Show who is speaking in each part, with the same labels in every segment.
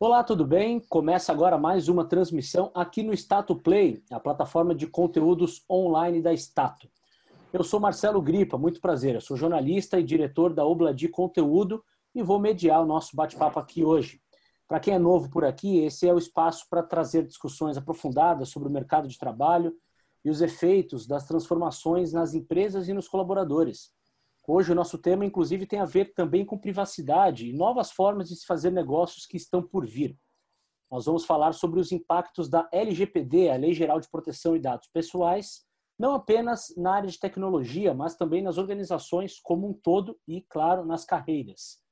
Speaker 1: Olá, tudo bem? Começa agora mais uma transmissão aqui no Stato Play, a plataforma de conteúdos online da Stato. Eu sou Marcelo Gripa, muito prazer. Eu sou jornalista e diretor da Obla de Conteúdo e vou mediar o nosso bate-papo aqui hoje. Para quem é novo por aqui, esse é o espaço para trazer discussões aprofundadas sobre o mercado de trabalho e os efeitos das transformações nas empresas e nos colaboradores. Hoje o nosso tema, inclusive, tem a ver também com privacidade e novas formas de se fazer negócios que estão por vir. Nós vamos falar sobre os impactos da LGPD, a Lei Geral de Proteção de Dados Pessoais, não apenas na área de tecnologia, mas também nas organizações como um todo e, claro, nas carreiras.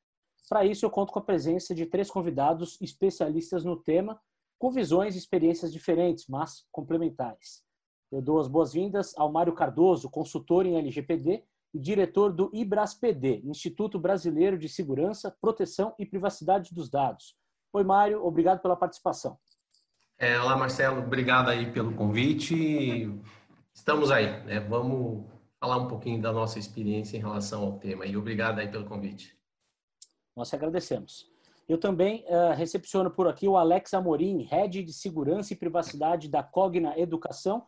Speaker 1: Para isso, eu conto com a presença de três convidados especialistas no tema, com visões e experiências diferentes, mas complementares. Eu dou as boas-vindas ao Mário Cardoso, consultor em LGPD e diretor do IBRASPD, Instituto Brasileiro de Segurança, Proteção e Privacidade dos Dados. Oi, Mário, obrigado pela participação.
Speaker 2: É, olá, Marcelo, obrigado aí pelo convite. Estamos aí, né? Vamos falar um pouquinho da nossa experiência em relação ao tema e obrigado aí pelo convite.
Speaker 1: Nós agradecemos. Eu também uh, recepciono por aqui o Alex Amorim, Head de Segurança e Privacidade da Cogna Educação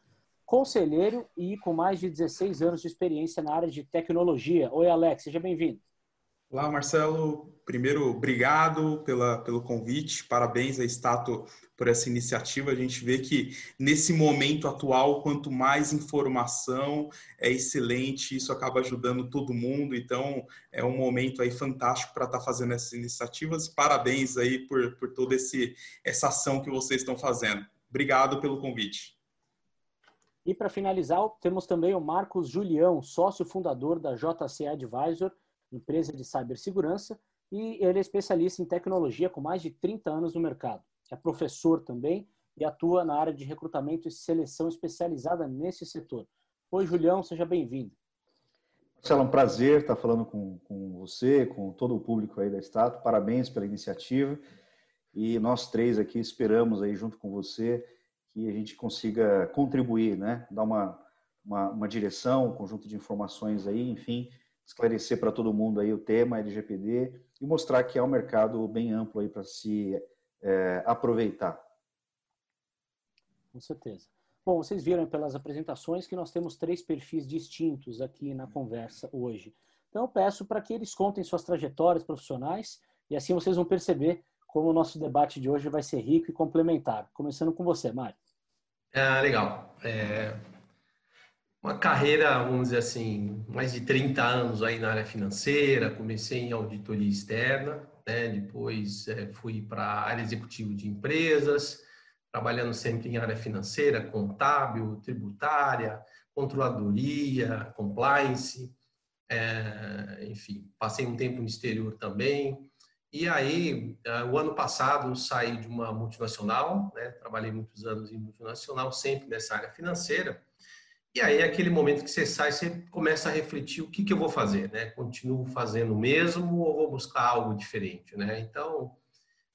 Speaker 1: conselheiro e com mais de 16 anos de experiência na área de tecnologia. Oi, Alex, seja bem-vindo.
Speaker 3: Olá, Marcelo. Primeiro, obrigado pela, pelo convite. Parabéns à Stato por essa iniciativa. A gente vê que nesse momento atual, quanto mais informação é excelente, isso acaba ajudando todo mundo. Então, é um momento aí fantástico para estar tá fazendo essas iniciativas. Parabéns aí por, por toda essa ação que vocês estão fazendo. Obrigado pelo convite.
Speaker 1: E para finalizar, temos também o Marcos Julião, sócio fundador da JC Advisor, empresa de cibersegurança, e ele é especialista em tecnologia com mais de 30 anos no mercado. É professor também e atua na área de recrutamento e seleção especializada nesse setor. Oi, Julião, seja bem-vindo.
Speaker 4: Marcelo, é um prazer estar falando com, com você, com todo o público aí da Estado. Parabéns pela iniciativa. E nós três aqui esperamos aí junto com você que a gente consiga contribuir, né? Dar uma, uma, uma direção, um conjunto de informações aí, enfim, esclarecer para todo mundo aí o tema LGPD e mostrar que é um mercado bem amplo aí para se é, aproveitar.
Speaker 1: Com certeza. Bom, vocês viram pelas apresentações que nós temos três perfis distintos aqui na conversa hoje. Então, eu peço para que eles contem suas trajetórias profissionais e assim vocês vão perceber como o nosso debate de hoje vai ser rico e complementar. Começando com você, Mário.
Speaker 2: Ah, legal. É uma carreira, vamos dizer assim, mais de 30 anos aí na área financeira, comecei em auditoria externa, né? depois é, fui para a área executiva de empresas, trabalhando sempre em área financeira, contábil, tributária, controladoria, compliance, é, enfim, passei um tempo no exterior também, e aí, eh, o ano passado, saí de uma multinacional, né? trabalhei muitos anos em multinacional, sempre nessa área financeira. E aí, aquele momento que você sai, você começa a refletir o que, que eu vou fazer, né? Continuo fazendo o mesmo ou vou buscar algo diferente, né? Então,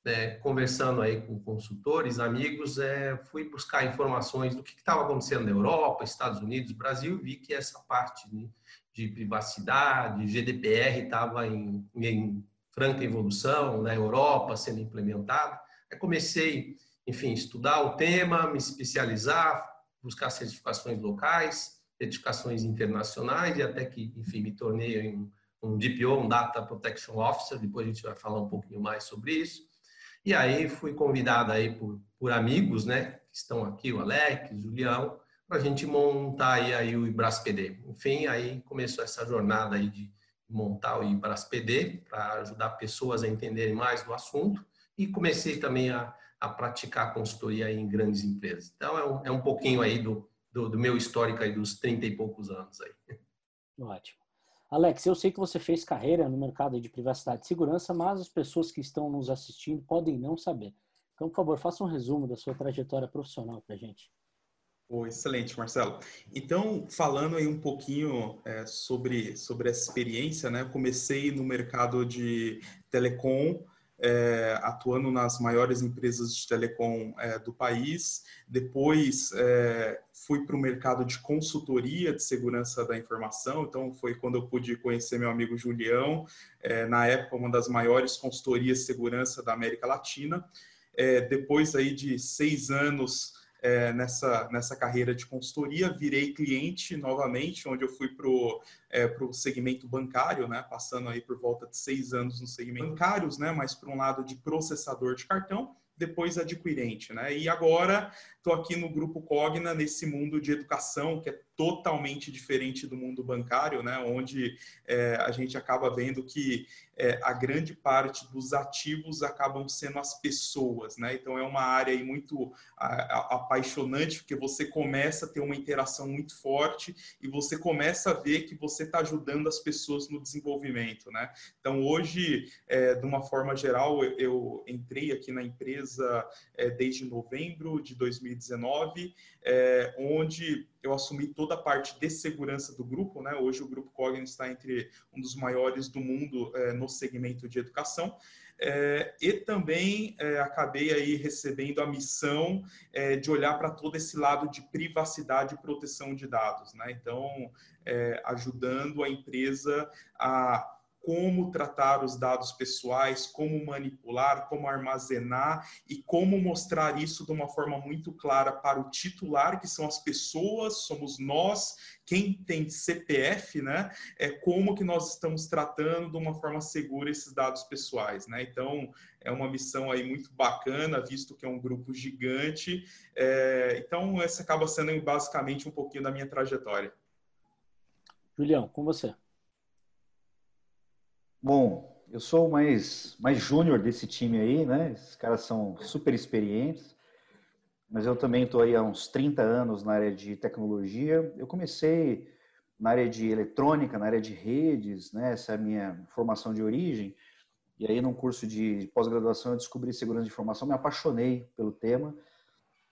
Speaker 2: né, conversando aí com consultores, amigos, é, fui buscar informações do que estava acontecendo na Europa, Estados Unidos, Brasil, vi que essa parte né, de privacidade, GDPR estava em, em franca evolução na Europa sendo implementado. Aí comecei, enfim, estudar o tema, me especializar, buscar certificações locais, certificações internacionais e até que, enfim, me tornei um, um DPO, um Data Protection Officer. Depois a gente vai falar um pouquinho mais sobre isso. E aí fui convidado aí por, por amigos, né, que estão aqui, o Alex, o Julião, para a gente montar aí, aí o IBRAS-PD. Enfim, aí começou essa jornada aí de montar o Ibras PD para ajudar pessoas a entenderem mais do assunto e comecei também a, a praticar consultoria em grandes empresas. Então, é um, é um pouquinho aí do, do, do, meu histórico aí dos 30 e poucos anos aí.
Speaker 1: Ótimo. Alex, eu sei que você fez carreira no mercado de privacidade e segurança, mas as pessoas que estão nos assistindo podem não saber. Então, por favor, faça um resumo da sua trajetória profissional para a gente.
Speaker 3: Oh, excelente, Marcelo. Então, falando aí um pouquinho é, sobre, sobre essa experiência, né? Eu comecei no mercado de telecom, é, atuando nas maiores empresas de telecom é, do país. Depois é, fui para o mercado de consultoria de segurança da informação. Então foi quando eu pude conhecer meu amigo Julião, é, na época uma das maiores consultorias de segurança da América Latina. é, depois aí de seis anos é, nessa, nessa carreira de consultoria, virei cliente novamente, onde eu fui para o é, segmento bancário, né, passando aí por volta de seis anos no segmento bancários, né, mas por um lado de processador de cartão, depois adquirente, né? E agora estou aqui no grupo Cogna nesse mundo de educação que é totalmente diferente do mundo bancário, né? Onde é, a gente acaba vendo que é, a grande parte dos ativos acabam sendo as pessoas, né? Então é uma área muito a, a, apaixonante porque você começa a ter uma interação muito forte e você começa a ver que você está ajudando as pessoas no desenvolvimento, né? Então hoje, é, de uma forma geral, eu, eu entrei aqui na empresa é, desde novembro de 2019, é, onde eu assumi toda a parte de segurança do grupo, né? Hoje o grupo Cognitive está entre um dos maiores do mundo é, no segmento de educação. É, e também é, acabei aí recebendo a missão é, de olhar para todo esse lado de privacidade e proteção de dados, né? Então, é, ajudando a empresa a como tratar os dados pessoais, como manipular, como armazenar e como mostrar isso de uma forma muito clara para o titular, que são as pessoas, somos nós, quem tem CPF, né? É como que nós estamos tratando de uma forma segura esses dados pessoais, né? Então é uma missão aí muito bacana, visto que é um grupo gigante. É, então essa acaba sendo basicamente um pouquinho da minha trajetória.
Speaker 1: Julião, com você.
Speaker 4: Bom, eu sou mais, mais júnior desse time aí, né? Esses caras são super experientes, mas eu também estou aí há uns 30 anos na área de tecnologia. Eu comecei na área de eletrônica, na área de redes, né? Essa é a minha formação de origem. E aí, num curso de pós-graduação, eu descobri segurança de informação, me apaixonei pelo tema.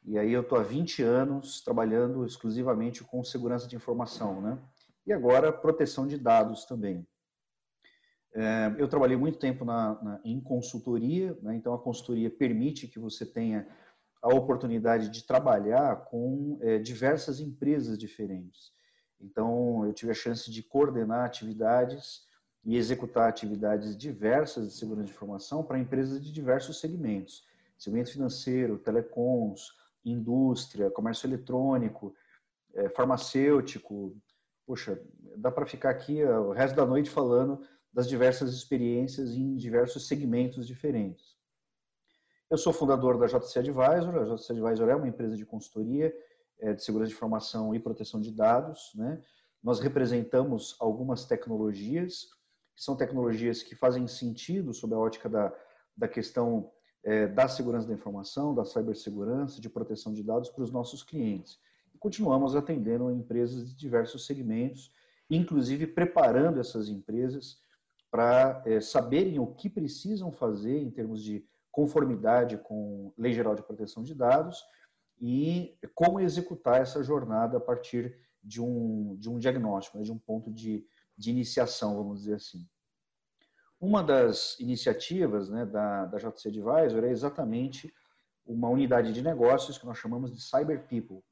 Speaker 4: E aí, eu estou há 20 anos trabalhando exclusivamente com segurança de informação, né? E agora, proteção de dados também. É, eu trabalhei muito tempo na, na, em consultoria, né? então a consultoria permite que você tenha a oportunidade de trabalhar com é, diversas empresas diferentes. Então, eu tive a chance de coordenar atividades e executar atividades diversas de segurança de informação para empresas de diversos segmentos: segmento financeiro, telecoms, indústria, comércio eletrônico, é, farmacêutico. Poxa, dá para ficar aqui o resto da noite falando das diversas experiências em diversos segmentos diferentes. Eu sou fundador da JC Advisor. A JC Advisor é uma empresa de consultoria é, de segurança de informação e proteção de dados. Né? Nós representamos algumas tecnologias, que são tecnologias que fazem sentido sob a ótica da, da questão é, da segurança da informação, da cibersegurança, de proteção de dados para os nossos clientes. E continuamos atendendo empresas de diversos segmentos, inclusive preparando essas empresas para é, saberem o que precisam fazer em termos de conformidade com Lei Geral de Proteção de Dados e como executar essa jornada a partir de um, de um diagnóstico, né, de um ponto de, de iniciação, vamos dizer assim. Uma das iniciativas né, da, da JC Advisor é exatamente uma unidade de negócios que nós chamamos de Cyber People.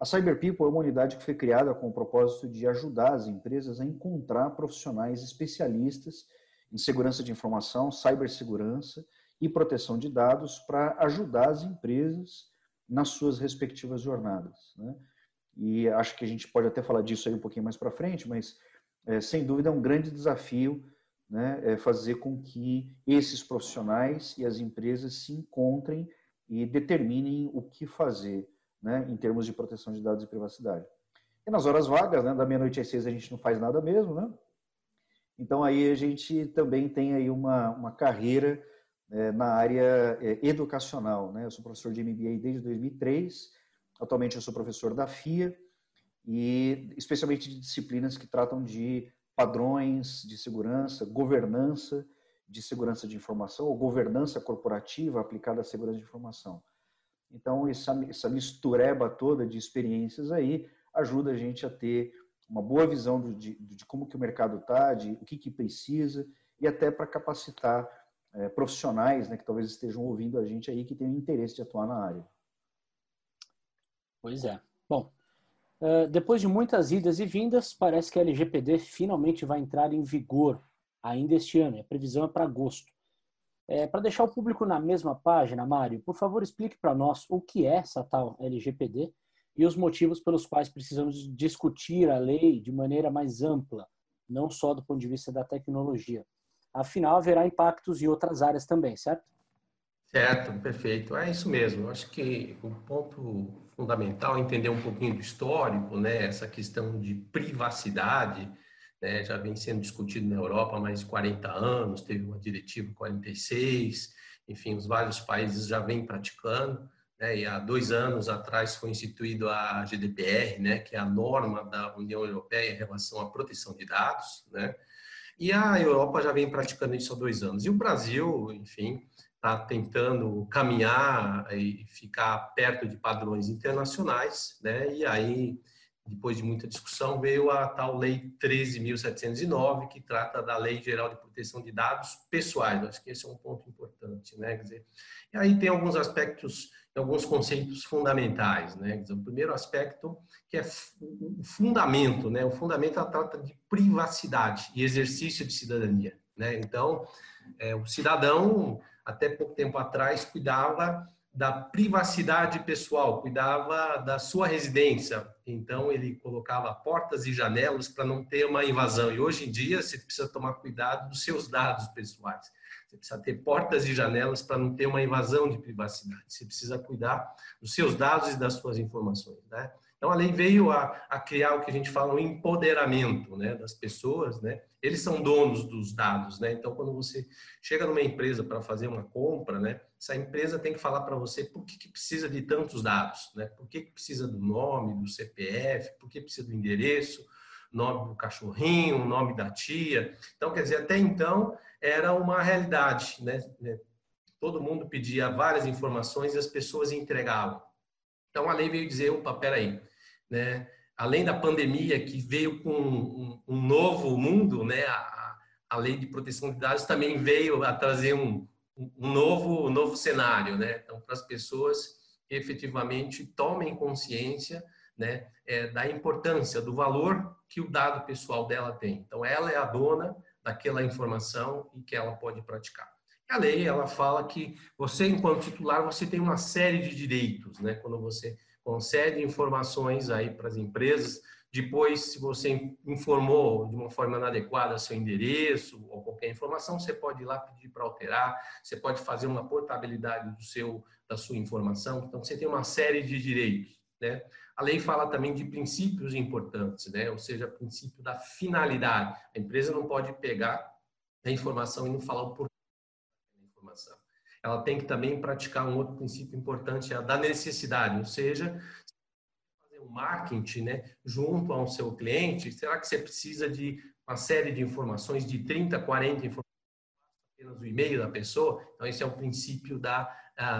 Speaker 4: A Cyber People é uma unidade que foi criada com o propósito de ajudar as empresas a encontrar profissionais especialistas em segurança de informação, cibersegurança e proteção de dados para ajudar as empresas nas suas respectivas jornadas. Né? E acho que a gente pode até falar disso aí um pouquinho mais para frente, mas é, sem dúvida é um grande desafio né, é fazer com que esses profissionais e as empresas se encontrem e determinem o que fazer né, em termos de proteção de dados e privacidade. E nas horas vagas, né, da meia-noite às seis, a gente não faz nada mesmo, né? Então aí a gente também tem aí uma, uma carreira é, na área é, educacional, né? Eu sou professor de MBA desde 2003, atualmente eu sou professor da FIA e especialmente de disciplinas que tratam de padrões de segurança, governança de segurança de informação ou governança corporativa aplicada à segurança de informação. Então, essa, essa mistureba toda de experiências aí ajuda a gente a ter uma boa visão de, de como que o mercado está, de o que, que precisa e até para capacitar é, profissionais né, que talvez estejam ouvindo a gente aí que tenham interesse de atuar na área.
Speaker 1: Pois é. Bom, uh, depois de muitas idas e vindas, parece que a LGPD finalmente vai entrar em vigor ainda este ano. A previsão é para agosto. É, para deixar o público na mesma página, Mário, por favor, explique para nós o que é essa tal LGPD e os motivos pelos quais precisamos discutir a lei de maneira mais ampla, não só do ponto de vista da tecnologia. Afinal, haverá impactos em outras áreas também, certo?
Speaker 2: Certo, perfeito. É isso mesmo. Eu acho que o ponto fundamental é entender um pouquinho do histórico, né? Essa questão de privacidade, né? Já vem sendo discutido na Europa há mais de 40 anos, teve uma diretiva 46, enfim, os vários países já vêm praticando. Né? E há dois anos atrás foi instituído a GDPR, né? Que é a norma da União Europeia em relação à proteção de dados, né? E a Europa já vem praticando isso há dois anos. E o Brasil, enfim, está tentando caminhar e ficar perto de padrões internacionais, né? E aí, depois de muita discussão, veio a tal Lei 13.709, que trata da Lei Geral de Proteção de Dados Pessoais. Acho que esse é um ponto importante, né? Quer dizer, e aí tem alguns aspectos, alguns conceitos fundamentais, né? Dizer, o primeiro aspecto que é o fundamento, né? O fundamento trata de privacidade e exercício de cidadania, né? Então, é, o cidadão até pouco tempo atrás, cuidava da privacidade pessoal, cuidava da sua residência. Então, ele colocava portas e janelas para não ter uma invasão. E hoje em dia, você precisa tomar cuidado dos seus dados pessoais. Você precisa ter portas e janelas para não ter uma invasão de privacidade. Você precisa cuidar dos seus dados e das suas informações. Né? Então, a lei veio a, a criar o que a gente fala um empoderamento né, das pessoas, né? Eles são donos dos dados, né? Então, quando você chega numa empresa para fazer uma compra, né? Essa empresa tem que falar para você por que, que, precisa de tantos dados, né? Por que, que precisa do nome, do CPF, por que precisa do endereço, nome do cachorrinho, nome da tia. Então, quer dizer, até então era uma realidade, né? Todo mundo pedia várias informações e as pessoas entregavam. Então, a lei veio dizer, opa, peraí, né? Além da pandemia que veio com um, um novo mundo, né? A, a, lei de proteção de dados também veio a trazer um, um novo, um novo cenário, né? Então, para as pessoas que efetivamente tomem consciência, né? É, da importância, do valor que o dado pessoal dela tem. Então, ela é a dona daquela informação e que ela pode praticar. A lei ela fala que você, enquanto titular, você tem uma série de direitos, né? Quando você concede informações aí para as empresas. Depois, se você informou de uma forma inadequada seu endereço ou qualquer informação, você pode ir lá pedir para alterar, você pode fazer uma portabilidade do seu, da sua informação. Então, você tem uma série de direitos. Né? A lei fala também de princípios importantes, né? ou seja, princípio da finalidade. A empresa não pode pegar a informação e não falar o porquê ela tem que também praticar um outro princípio importante, é a da necessidade, ou seja, fazer um marketing né, junto ao seu cliente, será que você precisa de uma série de informações, de 30, 40 informações, apenas o e-mail da pessoa? Então, esse é o princípio da,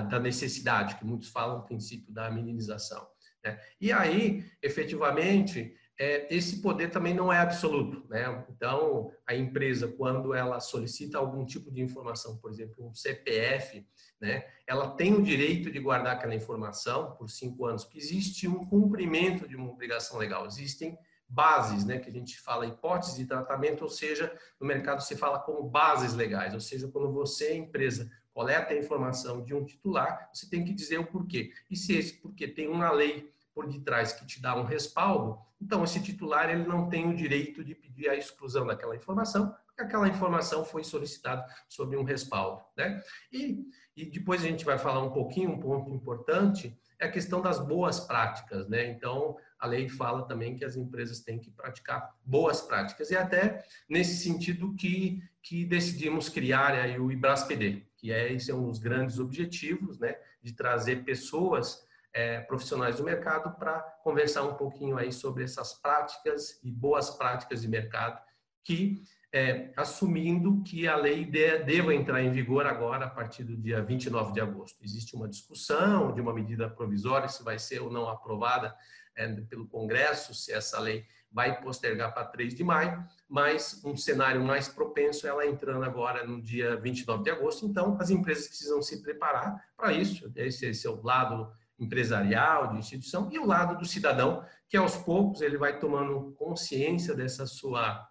Speaker 2: da necessidade, que muitos falam o princípio da minimização. Né? E aí, efetivamente, é, esse poder também não é absoluto. Né? Então, a empresa, quando ela solicita algum tipo de informação, por exemplo, um CPF, né, ela tem o direito de guardar aquela informação por cinco anos, porque existe um cumprimento de uma obrigação legal. Existem bases, né, que a gente fala hipóteses de tratamento, ou seja, no mercado se fala como bases legais, ou seja, quando você, empresa, coleta a informação de um titular, você tem que dizer o porquê. E se esse porquê tem uma lei por detrás que te dá um respaldo, então esse titular ele não tem o direito de pedir a exclusão daquela informação, porque aquela informação foi solicitada sob um respaldo, né? E, e depois a gente vai falar um pouquinho, um ponto importante é a questão das boas práticas, né? Então, a lei fala também que as empresas têm que praticar boas práticas e até nesse sentido que que decidimos criar aí o IBRASPD, que é esse é um dos grandes objetivos, né, de trazer pessoas é, profissionais do mercado para conversar um pouquinho aí sobre essas práticas e boas práticas de mercado que é, assumindo que a lei de, deva entrar em vigor agora a partir do dia 29 de agosto. Existe uma discussão de uma medida provisória se vai ser ou não aprovada é, pelo Congresso, se essa lei vai postergar para 3 de maio, mas um cenário mais propenso é ela entrando agora no dia 29 de agosto. Então, as empresas precisam se preparar para isso. Esse, esse é o lado empresarial, de instituição, e o lado do cidadão, que aos poucos ele vai tomando consciência dessa sua,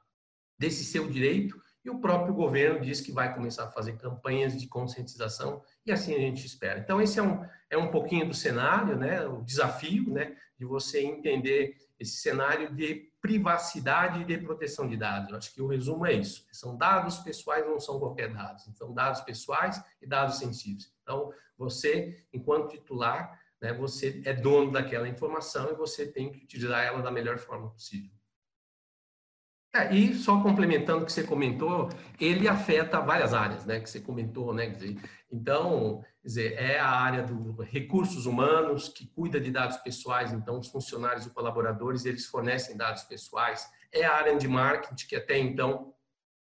Speaker 2: desse seu direito e o próprio governo diz que vai começar a fazer campanhas de conscientização e assim a gente espera. Então esse é um, é um pouquinho do cenário, né, o desafio, né, de você entender esse cenário de privacidade e de proteção de dados. Eu acho que o resumo é isso. São dados pessoais, não são qualquer dados. São dados pessoais e dados sensíveis. Então, você, enquanto titular, né, você é dono daquela informação e você tem que utilizar ela da melhor forma possível. É, e só complementando o que você comentou, ele afeta várias áreas, né, que você comentou, né, dizer, então, dizer, é a área dos recursos humanos que cuida de dados pessoais, então os funcionários e colaboradores, eles fornecem dados pessoais, é a área de marketing que até então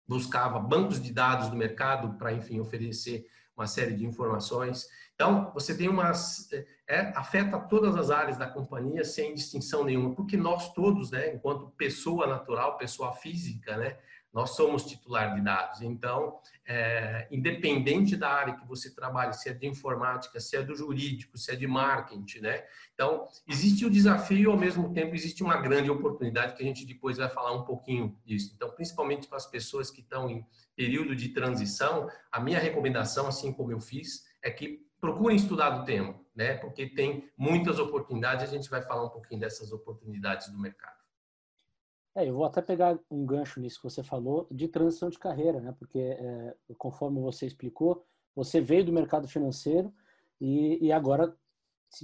Speaker 2: buscava bancos de dados do mercado para, enfim, oferecer uma série de informações. Então, você tem umas. É, afeta todas as áreas da companhia sem distinção nenhuma, porque nós todos, né, enquanto pessoa natural, pessoa física, né, nós somos titular de dados. Então, é, independente da área que você trabalha, se é de informática, se é do jurídico, se é de marketing, né? Então, existe o desafio ao mesmo tempo, existe uma grande oportunidade que a gente depois vai falar um pouquinho disso. Então, principalmente para as pessoas que estão em período de transição, a minha recomendação, assim como eu fiz, é que procurem estudar do tema, né? Porque tem muitas oportunidades, a gente vai falar um pouquinho dessas oportunidades do mercado.
Speaker 1: É, eu vou até pegar um gancho nisso que você falou de transição de carreira, né? Porque é, conforme você explicou, você veio do mercado financeiro e, e, agora,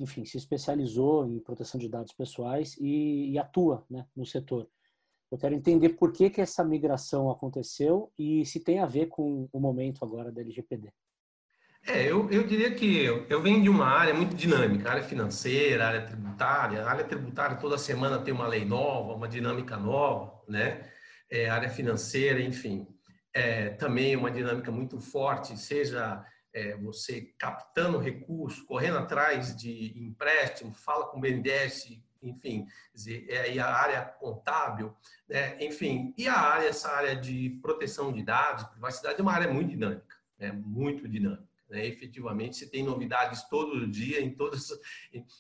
Speaker 1: enfim, se especializou em proteção de dados pessoais e, e atua, né, no setor. Eu quero entender por que que essa migração aconteceu e se tem a ver com o momento agora da LGPD.
Speaker 2: É, eu, eu diria que eu, eu venho de uma área muito dinâmica, área financeira, área tributária. A área tributária toda semana tem uma lei nova, uma dinâmica nova, né? É, área financeira, enfim, é, também uma dinâmica muito forte, seja é, você captando recurso, correndo atrás de empréstimo, fala com o BNDES, enfim, dizer, é, e a área contábil, né? enfim, e a área, essa área de proteção de dados, privacidade, é uma área muito dinâmica, é muito dinâmica. Né? Efetivamente, você tem novidades todo dia em todas,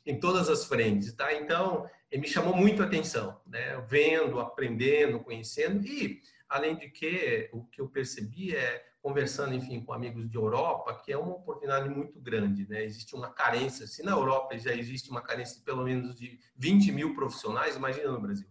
Speaker 2: em, todas as frentes. Tá? Então, me chamou muito a atenção, né? vendo, aprendendo, conhecendo e, além de que, o que eu percebi é, conversando, enfim, com amigos de Europa, que é uma oportunidade muito grande, né? Existe uma carência, se na Europa já existe uma carência de pelo menos de 20 mil profissionais, imagina no Brasil,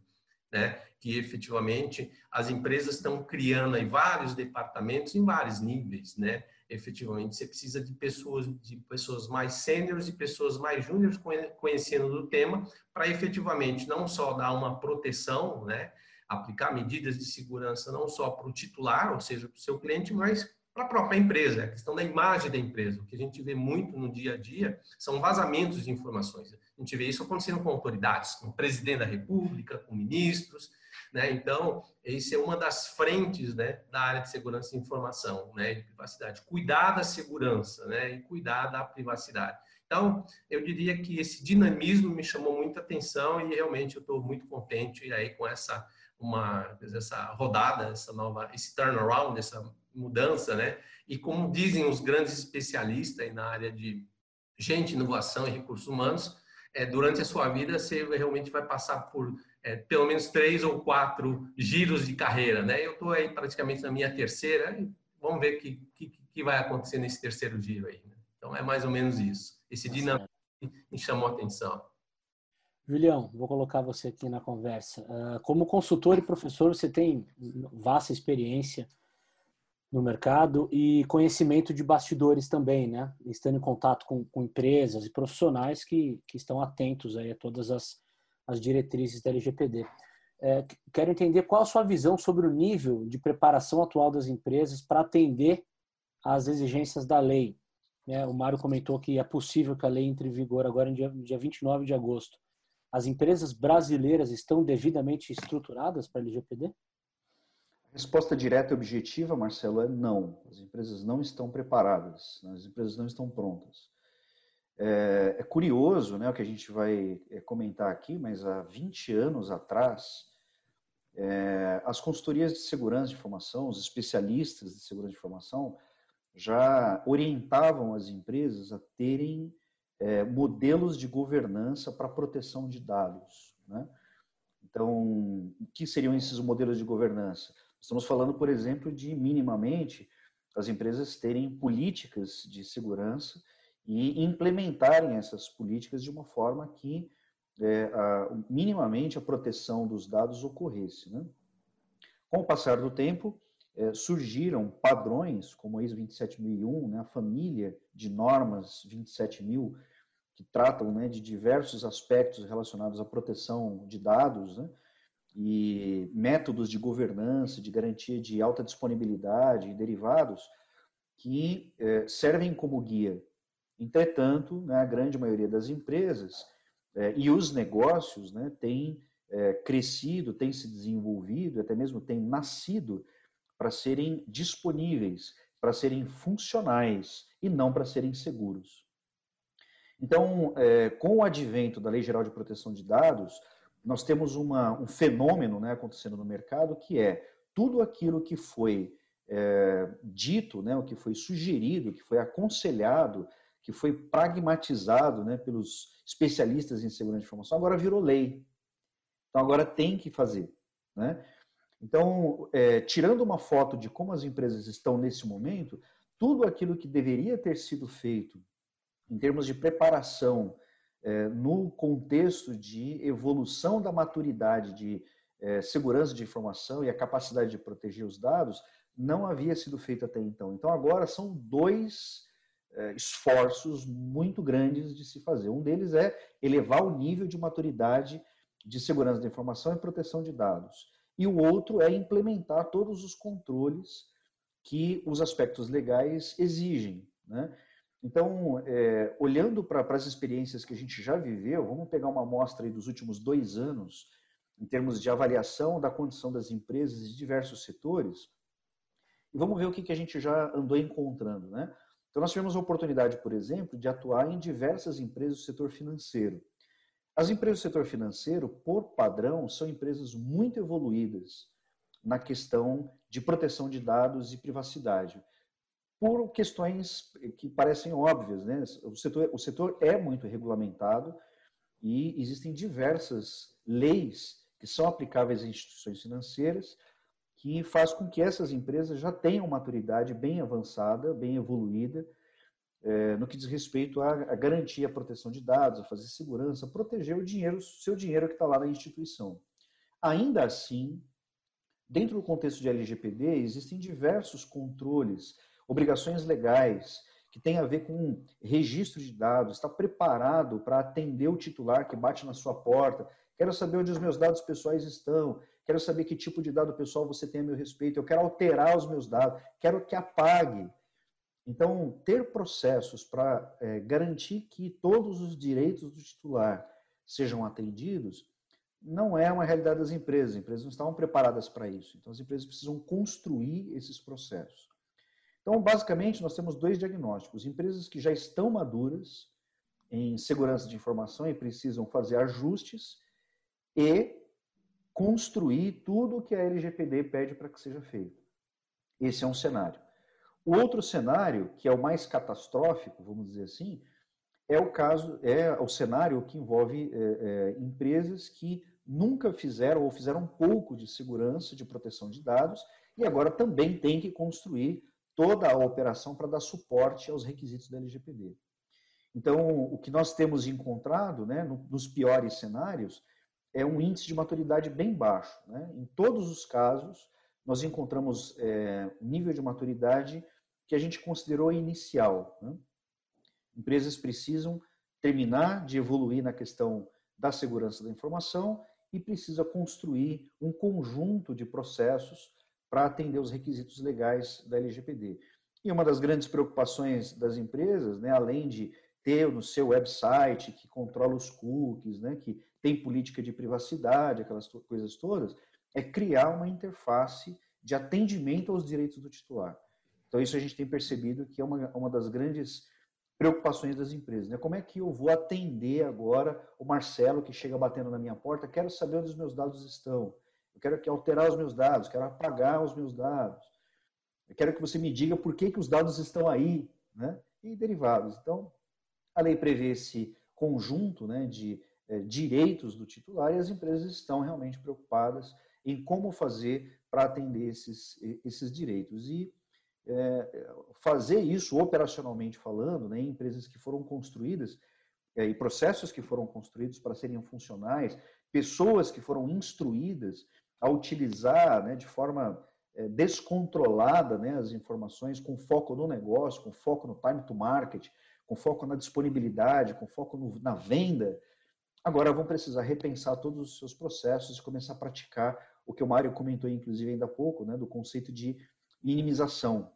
Speaker 2: né? Que efetivamente as empresas estão criando aí vários departamentos em vários níveis, né? Efetivamente você precisa de pessoas de pessoas mais sêniores e pessoas mais júniores conhecendo do tema para efetivamente não só dar uma proteção, né, aplicar medidas de segurança não só para o titular, ou seja, para o seu cliente, mas para a própria empresa, a questão da imagem da empresa. O que a gente vê muito no dia a dia são vazamentos de informações. A gente vê isso acontecendo com autoridades, com o presidente da República, com ministros, né? Então, esse é uma das frentes né, da área de segurança e informação, né, de privacidade. Cuidar da segurança né, e cuidar da privacidade. Então, eu diria que esse dinamismo me chamou muita atenção e realmente eu estou muito contente aí com essa uma essa rodada, essa nova esse turnaround, essa mudança, né? E como dizem os grandes especialistas na área de gente, inovação e recursos humanos, é, durante a sua vida você realmente vai passar por é, pelo menos três ou quatro giros de carreira, né? Eu estou aí praticamente na minha terceira, vamos ver o que, que, que, vai acontecer nesse terceiro giro aí. Né? Então é mais ou menos isso. Esse tá dinamismo me chamou a atenção.
Speaker 1: Julião, vou colocar você aqui na conversa. Ah, como consultor e professor, você tem vasta experiência no mercado e conhecimento de bastidores também, né? Estando em contato com, com empresas e profissionais que, que estão atentos aí a todas as, as diretrizes da LGPD. É, quero entender qual a sua visão sobre o nível de preparação atual das empresas para atender às exigências da lei. É, o Mário comentou que é possível que a lei entre em vigor agora no dia, dia 29 de agosto. As empresas brasileiras estão devidamente estruturadas para a LGPD?
Speaker 4: Resposta direta e objetiva, Marcelo, é não. As empresas não estão preparadas, as empresas não estão prontas. É, é, curioso né, o que a gente vai é, comentar aqui, mas há 20 anos atrás, é, as consultorias de segurança de informação, os especialistas de segurança de informação, já orientavam as empresas a terem é, modelos de governança para proteção de dados. Né? Então, o que seriam esses modelos de governança? Estamos falando, por exemplo, de minimamente as empresas terem políticas de segurança e implementarem essas políticas de uma forma que é, a, minimamente a proteção dos dados ocorresse. Né? Com o passar do tempo, é, surgiram padrões como a ISO 27001, né, a família de normas 27000, que tratam né, de diversos aspectos relacionados à proteção de dados, né, e métodos de governança, de garantia de alta disponibilidade e derivados, que é, servem como guia. Entretanto, né, a grande maioria das empresas é, e os negócios né, têm é, crescido, têm se desenvolvido, até mesmo têm nascido para serem disponíveis, para serem funcionais e não para serem seguros. Então, com o advento da Lei Geral de Proteção de Dados, nós temos uma, um fenômeno né, acontecendo no mercado que é tudo aquilo que foi é, dito, né, o que foi sugerido, que foi aconselhado, que foi pragmatizado né, pelos especialistas em segurança de informação, agora virou lei. Então agora tem que fazer. Né? Então, é, tirando uma foto de como as empresas estão nesse momento, tudo aquilo que deveria ter sido feito em termos de preparação é, no contexto de evolução da maturidade de é, segurança de informação e a capacidade de proteger os dados, não havia sido feito até então. Então, agora são dois é, esforços muito grandes de se fazer. Um deles é elevar o nível de maturidade de segurança da informação e proteção de dados. E o outro é implementar todos os controles que os aspectos legais exigem. Né? Então, é, olhando para as experiências que a gente já viveu, vamos pegar uma amostra dos últimos dois anos, em termos de avaliação da condição das empresas de diversos setores, e vamos ver o que, que a gente já andou encontrando. Né? Então, nós tivemos a oportunidade, por exemplo, de atuar em diversas empresas do setor financeiro. As empresas do setor financeiro, por padrão, são empresas muito evoluídas na questão de proteção de dados e privacidade por questões que parecem óbvias. Né? O, setor, o setor é muito regulamentado e existem diversas leis que são aplicáveis às instituições financeiras que faz com que essas empresas já tenham maturidade bem avançada, bem evoluída, é, no que diz respeito a, a garantir a proteção de dados, a fazer segurança, proteger o dinheiro, seu dinheiro que está lá na instituição. Ainda assim, dentro do contexto de LGPD, existem diversos controles obrigações legais, que tem a ver com registro de dados, está preparado para atender o titular que bate na sua porta. Quero saber onde os meus dados pessoais estão, quero saber que tipo de dado pessoal você tem a meu respeito, eu quero alterar os meus dados, quero que apague. Então, ter processos para é, garantir que todos os direitos do titular sejam atendidos não é uma realidade das empresas. As empresas não estavam preparadas para isso. Então, as empresas precisam construir esses processos. Então, basicamente, nós temos dois diagnósticos. Empresas que já estão maduras em segurança de informação e precisam fazer ajustes e construir tudo o que a LGPD pede para que seja feito. Esse é um cenário. O outro cenário, que é o mais catastrófico, vamos dizer assim, é o caso, é o cenário que envolve é, é, empresas que nunca fizeram ou fizeram pouco de segurança, de proteção de dados, e agora também tem que construir toda a operação para dar suporte aos requisitos da LGPD. Então, o que nós temos encontrado, né, nos piores cenários, é um índice de maturidade bem baixo. Né? Em todos os casos, nós encontramos é, nível de maturidade que a gente considerou inicial. Né? Empresas precisam terminar de evoluir na questão da segurança da informação e precisa construir um conjunto de processos para atender os requisitos legais da LGPD. E uma das grandes preocupações das empresas, né, além de ter no seu website que controla os cookies, né, que tem política de privacidade, aquelas coisas todas, é criar uma interface de atendimento aos direitos do titular. Então, isso a gente tem percebido que é uma, uma das grandes preocupações das empresas. Né? Como é que eu vou atender agora o Marcelo que chega batendo na minha porta? Quero saber onde os meus dados estão. Eu quero que alterar os meus dados, quero apagar os meus dados. Eu quero que você me diga por que, que os dados estão aí, né? E derivados. Então, a lei prevê esse conjunto né, de é, direitos do titular e as empresas estão realmente preocupadas em como fazer para atender esses, esses direitos. E é, fazer isso operacionalmente falando, né, em empresas que foram construídas é, e processos que foram construídos para serem funcionais, pessoas que foram instruídas a utilizar né, de forma é, descontrolada né, as informações com foco no negócio, com foco no time to market, com foco na disponibilidade, com foco no, na venda, agora vão precisar repensar todos os seus processos e começar a praticar o que o Mário comentou, inclusive, ainda há pouco, né, do conceito de minimização.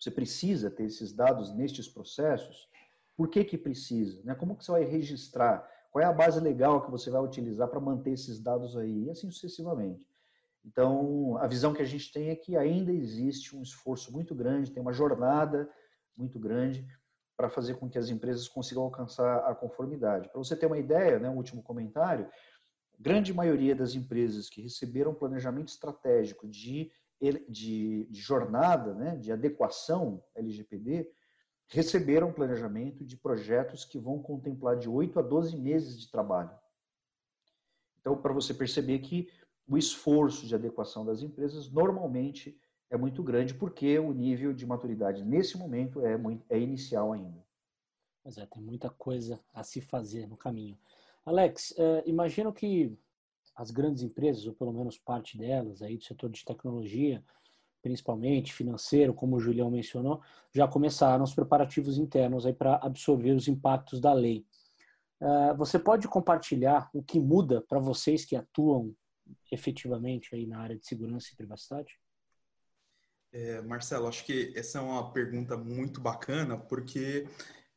Speaker 4: Você precisa ter esses dados nestes processos. Por que que precisa? Né? Como que você vai registrar? Qual é a base legal que você vai utilizar para manter esses dados aí? E assim sucessivamente. Então, a visão que a gente tem é que ainda existe um esforço muito grande, tem uma jornada muito grande para fazer com que as empresas consigam alcançar a conformidade. Para você ter uma ideia, né, um último comentário, grande maioria das empresas que receberam planejamento estratégico de, de, de jornada, né, de adequação LGPD, receberam planejamento de projetos que vão contemplar de 8 a 12 meses de trabalho. Então, para você perceber que o esforço de adequação das empresas normalmente é muito grande, porque o nível de maturidade nesse momento é, muito, é inicial ainda.
Speaker 1: Pois é, tem muita coisa a se fazer no caminho. Alex, é, imagino que as grandes empresas, ou pelo menos parte delas, aí do setor de tecnologia, principalmente financeiro, como o Julião mencionou, já começaram os preparativos internos aí para absorver os impactos da lei. É, você pode compartilhar o que muda para vocês que atuam efetivamente aí na área de segurança e privacidade?
Speaker 3: É, Marcelo, acho que essa é uma pergunta muito bacana, porque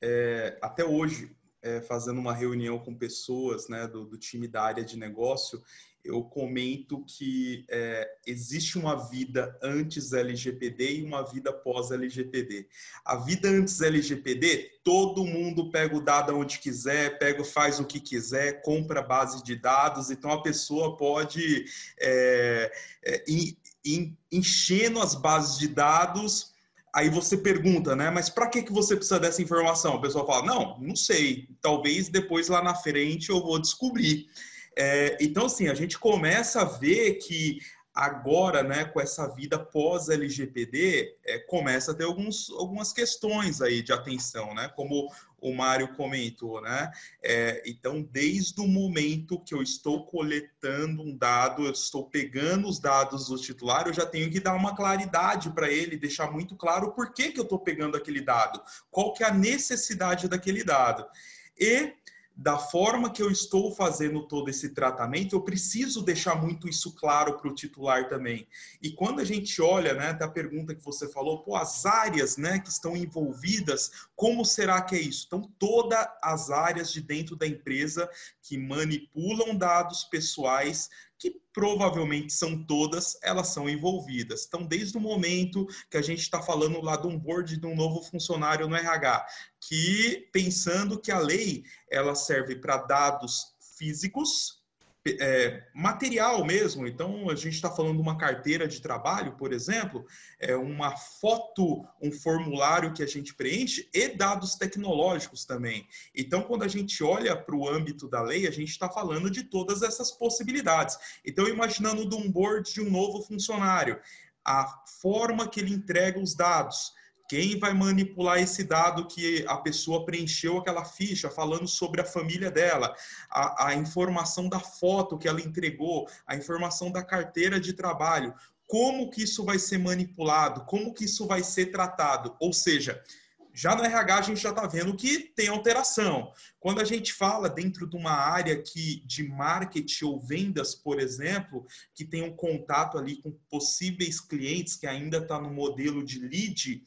Speaker 3: é, até hoje, é, fazendo uma reunião com pessoas né, do, do, time da área de negócio, eu comento que é, existe uma vida antes LGPD e uma vida pós LGPD. A vida antes LGPD, todo mundo pega o dado onde quiser, pega, faz o que quiser, compra base de dados, então a pessoa pode é, é, enchendo as bases de dados. Aí você pergunta, né? Mas para que, que você precisa dessa informação? O pessoal fala: não, não sei. Talvez depois lá na frente eu vou descobrir. É, então, assim, a gente começa a ver que agora, né, com essa vida pós-LGPD, é, começa a ter alguns, algumas questões aí de atenção, né? Como o Mário comentou, né? É, então, desde o momento que eu estou coletando um dado, eu estou pegando os dados do titular, eu já tenho que dar uma claridade para ele, deixar muito claro por que, que eu estou pegando aquele dado, qual que é a necessidade daquele dado. E da forma que eu estou fazendo todo esse tratamento, eu preciso deixar muito isso claro para o titular também. E quando a gente olha, né, da pergunta que você falou, pô, as áreas, né, que estão envolvidas, como será que é isso? Então, todas as áreas de dentro da empresa que manipulam dados pessoais, que provavelmente são todas, elas são envolvidas. Então, desde o momento que a gente está falando lá de um de um novo funcionário no RH, que pensando que a lei ela serve para dados físicos, é, material mesmo. Então, a gente está falando de uma carteira de trabalho, por exemplo, é uma foto, um formulário que a gente preenche e dados tecnológicos também. Então, quando a gente olha para o âmbito da lei, a gente está falando de todas essas possibilidades. Então, imaginando de um board de um novo funcionário, a forma que ele entrega os dados, quem vai manipular esse dado que a pessoa preencheu aquela ficha falando sobre a família dela, a, a informação da foto que ela entregou, a informação da carteira de trabalho, como que isso vai ser manipulado, como que isso vai ser tratado. Ou seja, já no RH a gente já está vendo que tem alteração. Quando a gente fala dentro de uma área que, de marketing ou vendas, por exemplo, que tem um contato ali com possíveis clientes que ainda está no modelo de lead,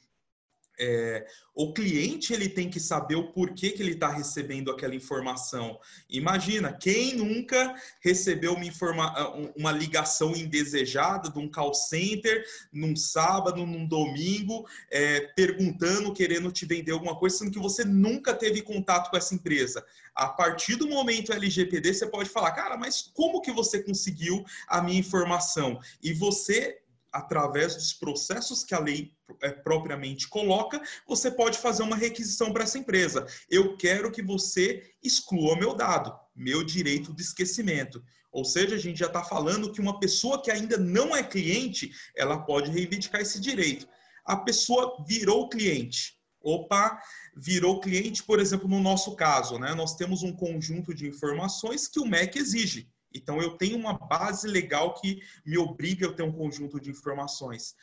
Speaker 3: é, o cliente ele tem que saber o porquê que ele está recebendo aquela informação. Imagina, quem nunca recebeu uma, informa uma ligação indesejada de um call center num sábado, num domingo, é, perguntando, querendo te vender alguma coisa, sendo que você nunca teve contato com essa empresa. A partir do momento LGPD, você pode falar, cara, mas como que você conseguiu a minha informação? E você através dos processos que a lei é, propriamente coloca, você pode fazer uma requisição para essa empresa. Eu quero que você exclua meu dado. meu direito de esquecimento. Ou seja, a gente já está falando que uma pessoa que ainda não é cliente, ela pode reivindicar esse direito. A pessoa virou cliente. Opa, virou cliente, por exemplo, no nosso caso, né? Nós temos um conjunto de informações que o MEC exige. Então, eu tenho uma base legal que me obriga a ter um conjunto de informações.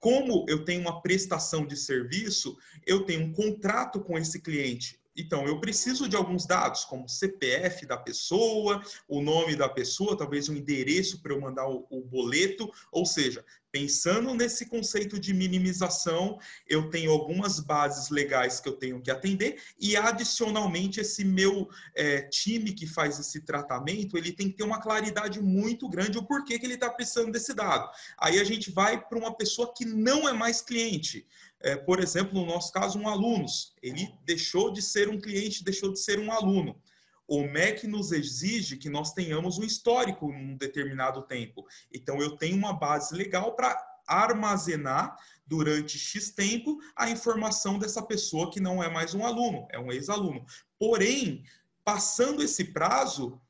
Speaker 3: Como eu tenho uma prestação de serviço, eu tenho um contrato com esse cliente. Então, eu preciso de alguns dados, como CPF da pessoa, o nome da pessoa, talvez um endereço para eu mandar o, o, boleto. Ou seja, pensando nesse conceito de minimização, eu tenho algumas bases legais que eu tenho que atender e, adicionalmente, esse meu é, time que faz esse tratamento, ele tem que ter uma claridade muito grande o porquê que ele está precisando desse dado. Aí a gente vai para uma pessoa que não é mais cliente é, por exemplo, no nosso caso, um aluno. Ele deixou de ser um cliente, deixou de ser um aluno. O MEC nos exige que nós tenhamos um histórico em um determinado tempo. Então, eu tenho uma base legal para armazenar durante X tempo a informação dessa pessoa que não é mais um aluno, é um ex-aluno. Porém, passando esse prazo,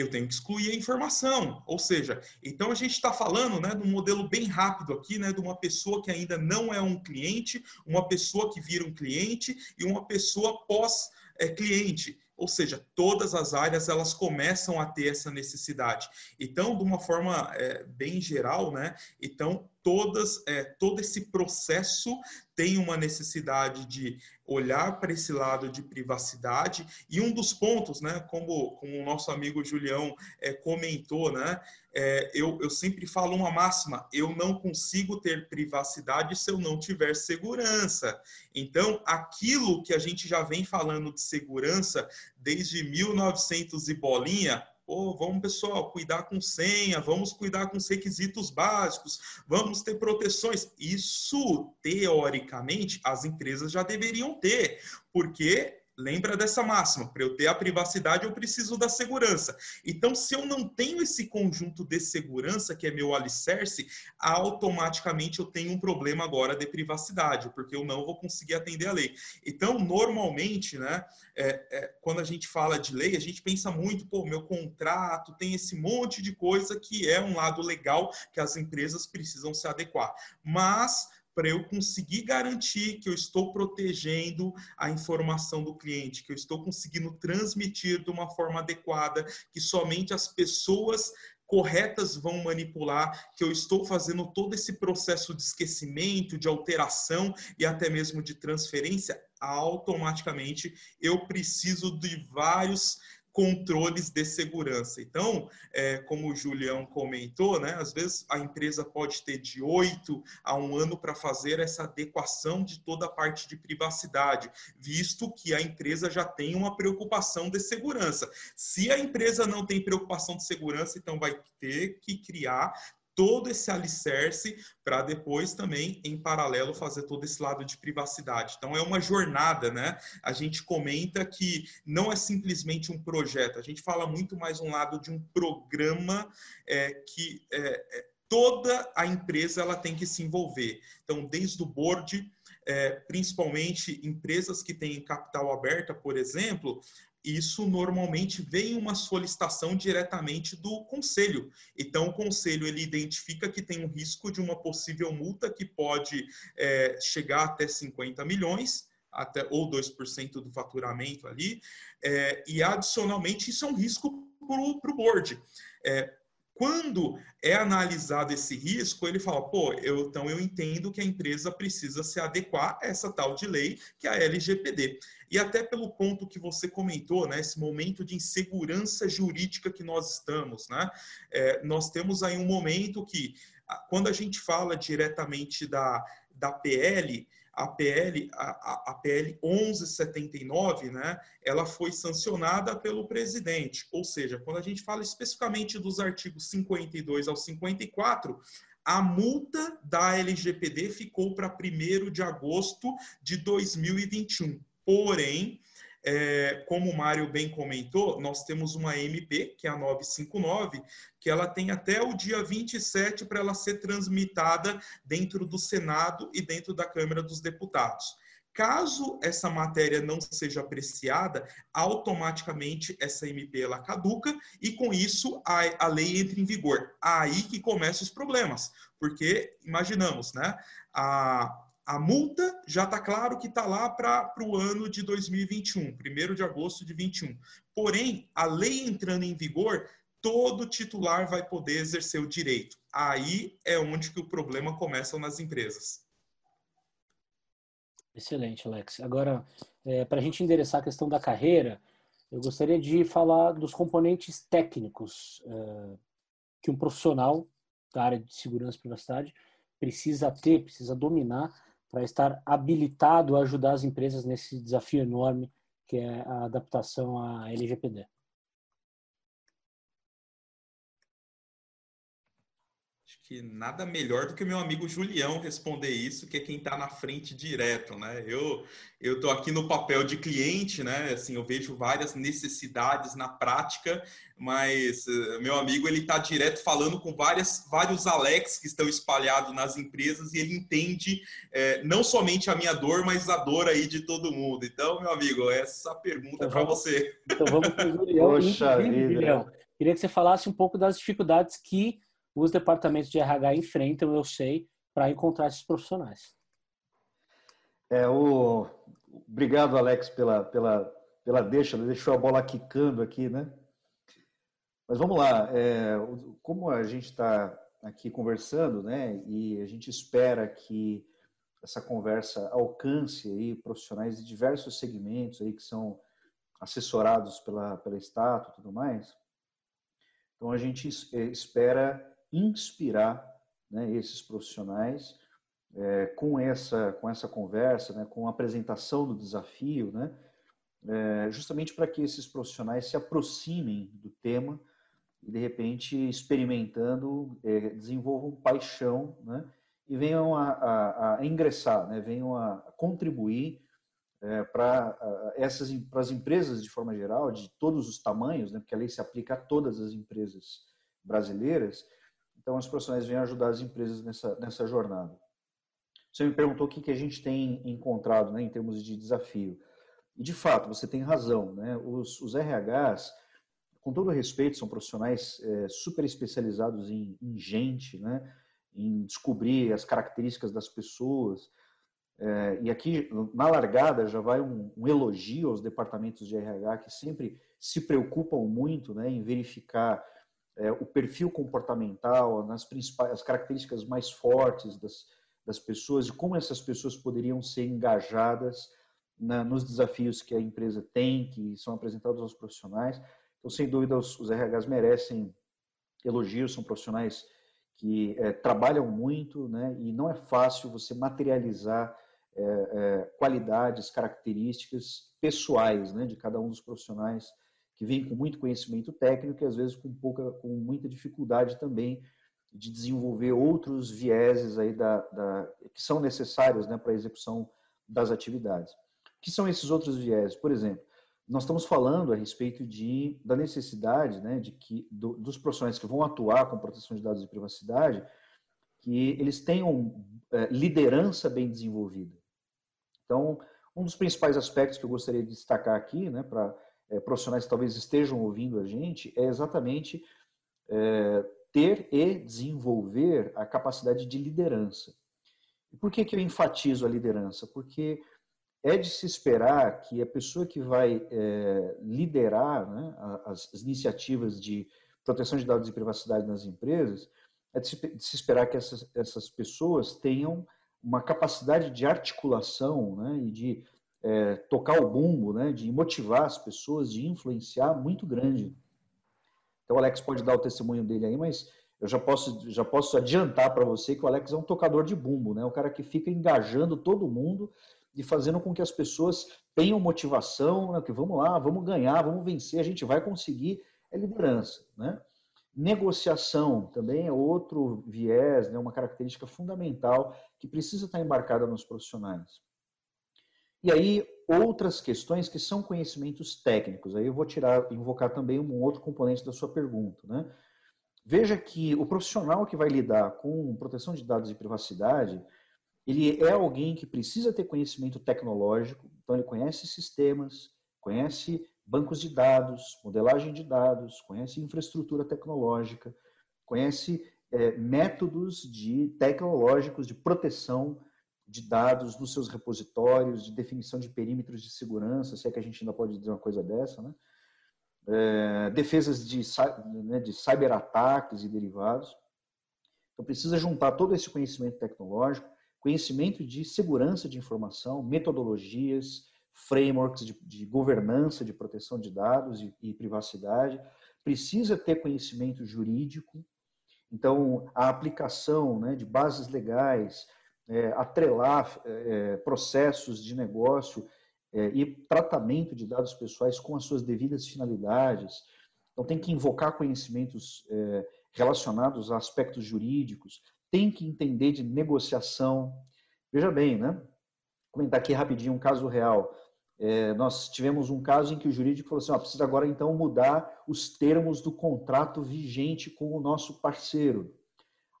Speaker 3: eu tenho que excluir a informação. Ou seja, então a gente está falando né, de um modelo bem rápido aqui, né, de uma pessoa que ainda não é um cliente, uma pessoa que vira um cliente e uma pessoa pós-cliente. Ou seja, todas as áreas elas começam a ter essa necessidade. Então, de uma forma é, bem geral, né? Então, todas, é, todo esse processo tem uma necessidade de olhar para esse lado de privacidade e um dos pontos, né, como, como o nosso amigo Julião é, comentou, né, é, eu, eu sempre falo uma máxima, eu não consigo ter privacidade se eu não tiver segurança. Então, aquilo que a gente já vem falando de segurança desde 1900 e bolinha, Pô, vamos, pessoal, cuidar com senha, vamos cuidar com os requisitos básicos, vamos ter proteções. Isso, teoricamente, as empresas já deveriam ter, porque Lembra dessa máxima? Para eu ter a privacidade, eu preciso da segurança. Então, se eu não tenho esse conjunto de segurança, que é meu alicerce, automaticamente eu tenho um problema agora de privacidade, porque eu não vou conseguir atender a lei. Então, normalmente, né, é, é, quando a gente fala de lei, a gente pensa muito, pô, meu contrato tem esse monte de coisa que é um lado legal que as empresas precisam se adequar. Mas para eu conseguir garantir que eu estou protegendo a informação do cliente, que eu estou conseguindo transmitir de uma forma adequada, que somente as pessoas corretas vão manipular, que eu estou fazendo todo esse processo de esquecimento, de alteração e até mesmo de transferência, automaticamente eu preciso de vários controles de segurança. Então, é, como o Julião comentou, né, às vezes a empresa pode ter de oito a um ano para fazer essa adequação de toda a parte de privacidade, visto que a empresa já tem uma preocupação de segurança. Se a empresa não tem preocupação de segurança, então vai ter que criar todo esse alicerce para depois também, em paralelo, fazer todo esse lado de privacidade. Então, é uma jornada, né? A gente comenta que não é simplesmente um projeto, a gente fala muito mais um lado de um programa é, que é, é, toda a empresa ela tem que se envolver. Então, desde o board, é, principalmente empresas que têm capital aberta, por exemplo, isso normalmente vem uma solicitação diretamente do conselho. Então, o conselho ele identifica que tem um risco de uma possível multa que pode é, chegar até 50 milhões, até ou 2% do faturamento ali, é, e adicionalmente isso é um risco para o board. É, quando é analisado esse risco, ele fala, pô, eu, então eu entendo que a empresa precisa se adequar a essa tal de lei, que é a LGPD. E até pelo ponto que você comentou, né, esse momento de insegurança jurídica que nós estamos, né, é, nós temos aí um momento que, quando a gente fala diretamente da, da PL, a PL, a, a, PL 1179, né, ela foi sancionada pelo presidente. Ou seja, quando a gente fala especificamente dos artigos 52 ao 54, a multa da LGPD ficou para 1 de agosto de 2021. Porém, é, como o Mário bem comentou, nós temos uma MP, que é a 959, que ela tem até o dia 27 para ela ser transmitada dentro do Senado e dentro da Câmara dos Deputados. Caso essa matéria não seja apreciada, automaticamente essa MP ela caduca e com isso a, a lei entra em vigor. Aí que começam os problemas, porque imaginamos, né? A, a multa já está claro que está lá para o ano de 2021, 1 de agosto de 21. Porém, a lei entrando em vigor, todo titular vai poder exercer o direito. Aí é onde que o problema começa nas empresas.
Speaker 1: Excelente, Alex. Agora, é, para a gente endereçar a questão da carreira, eu gostaria de falar dos componentes técnicos é, que um profissional da área de segurança e privacidade precisa ter, precisa dominar para estar habilitado a ajudar as empresas nesse desafio enorme que é a adaptação à LGPD.
Speaker 3: Que nada melhor do que o meu amigo Julião responder isso, que é quem está na frente direto, né? Eu eu estou aqui no papel de cliente, né? Assim, eu vejo várias necessidades na prática, mas uh, meu amigo ele está direto falando com várias vários Alex que estão espalhados nas empresas e ele entende eh, não somente a minha dor, mas a dor aí de todo mundo. Então, meu amigo, essa pergunta então, é para você.
Speaker 1: Então vamos para o Julião. Poxa Julião. Queria que você falasse um pouco das dificuldades que os departamentos de RH enfrentam, eu sei, para encontrar esses profissionais.
Speaker 4: É, o... Obrigado, Alex, pela, pela, pela deixa, deixou a bola quicando aqui, né? Mas vamos lá, é, como a gente está aqui conversando, né, e a gente espera que essa conversa alcance aí profissionais de diversos segmentos aí que são assessorados pela, pela Stato e tudo mais, então a gente espera inspirar né, esses profissionais é, com essa com essa conversa, né, com a apresentação do desafio, né, é, justamente para que esses profissionais se aproximem do tema e de repente experimentando é, desenvolvam paixão, né, e venham a, a, a ingressar, né, venham a contribuir é, para essas para as empresas de forma geral, de todos os tamanhos, né, porque a lei se aplica a todas as empresas brasileiras, então, os profissionais vêm ajudar as empresas nessa, nessa jornada. Você me perguntou o que, que a gente tem encontrado né, em termos de desafio. E, de fato, você tem razão. Né? Os, os RHs, com todo respeito, são profissionais é, super especializados em, em gente, né? em descobrir as características das pessoas. É, e aqui, na largada, já vai um, um, elogio aos departamentos de RH que sempre se preocupam muito né, em verificar é, o perfil comportamental, nas principais as características mais fortes das, das pessoas e como essas pessoas poderiam ser engajadas na, nos desafios que a empresa tem, que são apresentados aos profissionais. Então, sem dúvida, os, os RHs merecem elogios, são profissionais que é, trabalham muito, né? E não é fácil você materializar é, é, qualidades, características pessoais, né, de cada um dos profissionais que vem com muito conhecimento técnico e às vezes com pouca, com muita dificuldade também de desenvolver outros vieses aí da, da que são necessários né, para a execução das atividades. Que são esses outros vieses? Por exemplo, nós estamos falando a respeito de, da necessidade né, de que do, dos profissionais que vão atuar com proteção de dados e privacidade, que eles tenham é, liderança bem desenvolvida. Então, um dos principais aspectos que eu gostaria de destacar aqui, né, para é, profissionais que talvez estejam ouvindo a gente, é exatamente é, ter e desenvolver a capacidade de liderança. Por que, que eu enfatizo a liderança? Porque é de se esperar que a pessoa que vai é, liderar né, as, as, iniciativas de proteção de dados e privacidade nas empresas, é de se, de se esperar que essas, essas pessoas tenham uma capacidade de articulação né, e de é, tocar o bumbo, né, de motivar as pessoas, de influenciar muito grande. Então o Alex pode dar o testemunho dele aí, mas eu já posso, já posso adiantar para você que o Alex é um tocador de bumbo, né? O cara que fica engajando todo mundo e fazendo com que as pessoas tenham motivação, né? que vamos lá, vamos ganhar, vamos vencer, a gente vai conseguir, é liderança, né? Negociação também é outro viés, né? uma característica fundamental que precisa estar embarcada nos profissionais. E aí, outras questões que são conhecimentos técnicos. Aí eu vou tirar, invocar também um outro componente da sua pergunta. Né? Veja que o profissional que vai lidar com proteção de dados e privacidade, ele é alguém que precisa ter conhecimento tecnológico, então ele conhece sistemas, conhece bancos de dados, modelagem de dados, conhece infraestrutura tecnológica, conhece é, métodos de tecnológicos de proteção de dados nos seus repositórios, de definição de perímetros de segurança, se é que a gente ainda pode dizer uma coisa dessa, né? É, defesas de, né, de cyberataques e derivados. Então, precisa juntar todo esse conhecimento tecnológico, conhecimento de segurança de informação, metodologias, frameworks de, de governança de proteção de dados e, e privacidade, precisa ter conhecimento jurídico, então a aplicação né, de bases legais, é, atrelar é, processos de negócio é, e tratamento de dados pessoais com as suas devidas finalidades. Então, tem que invocar conhecimentos é, relacionados a aspectos jurídicos, tem que entender de negociação. Veja bem, né? Vou comentar aqui rapidinho um caso real. É, nós tivemos um caso em que o jurídico falou assim: ó, precisa agora então mudar os termos do contrato vigente com o nosso parceiro.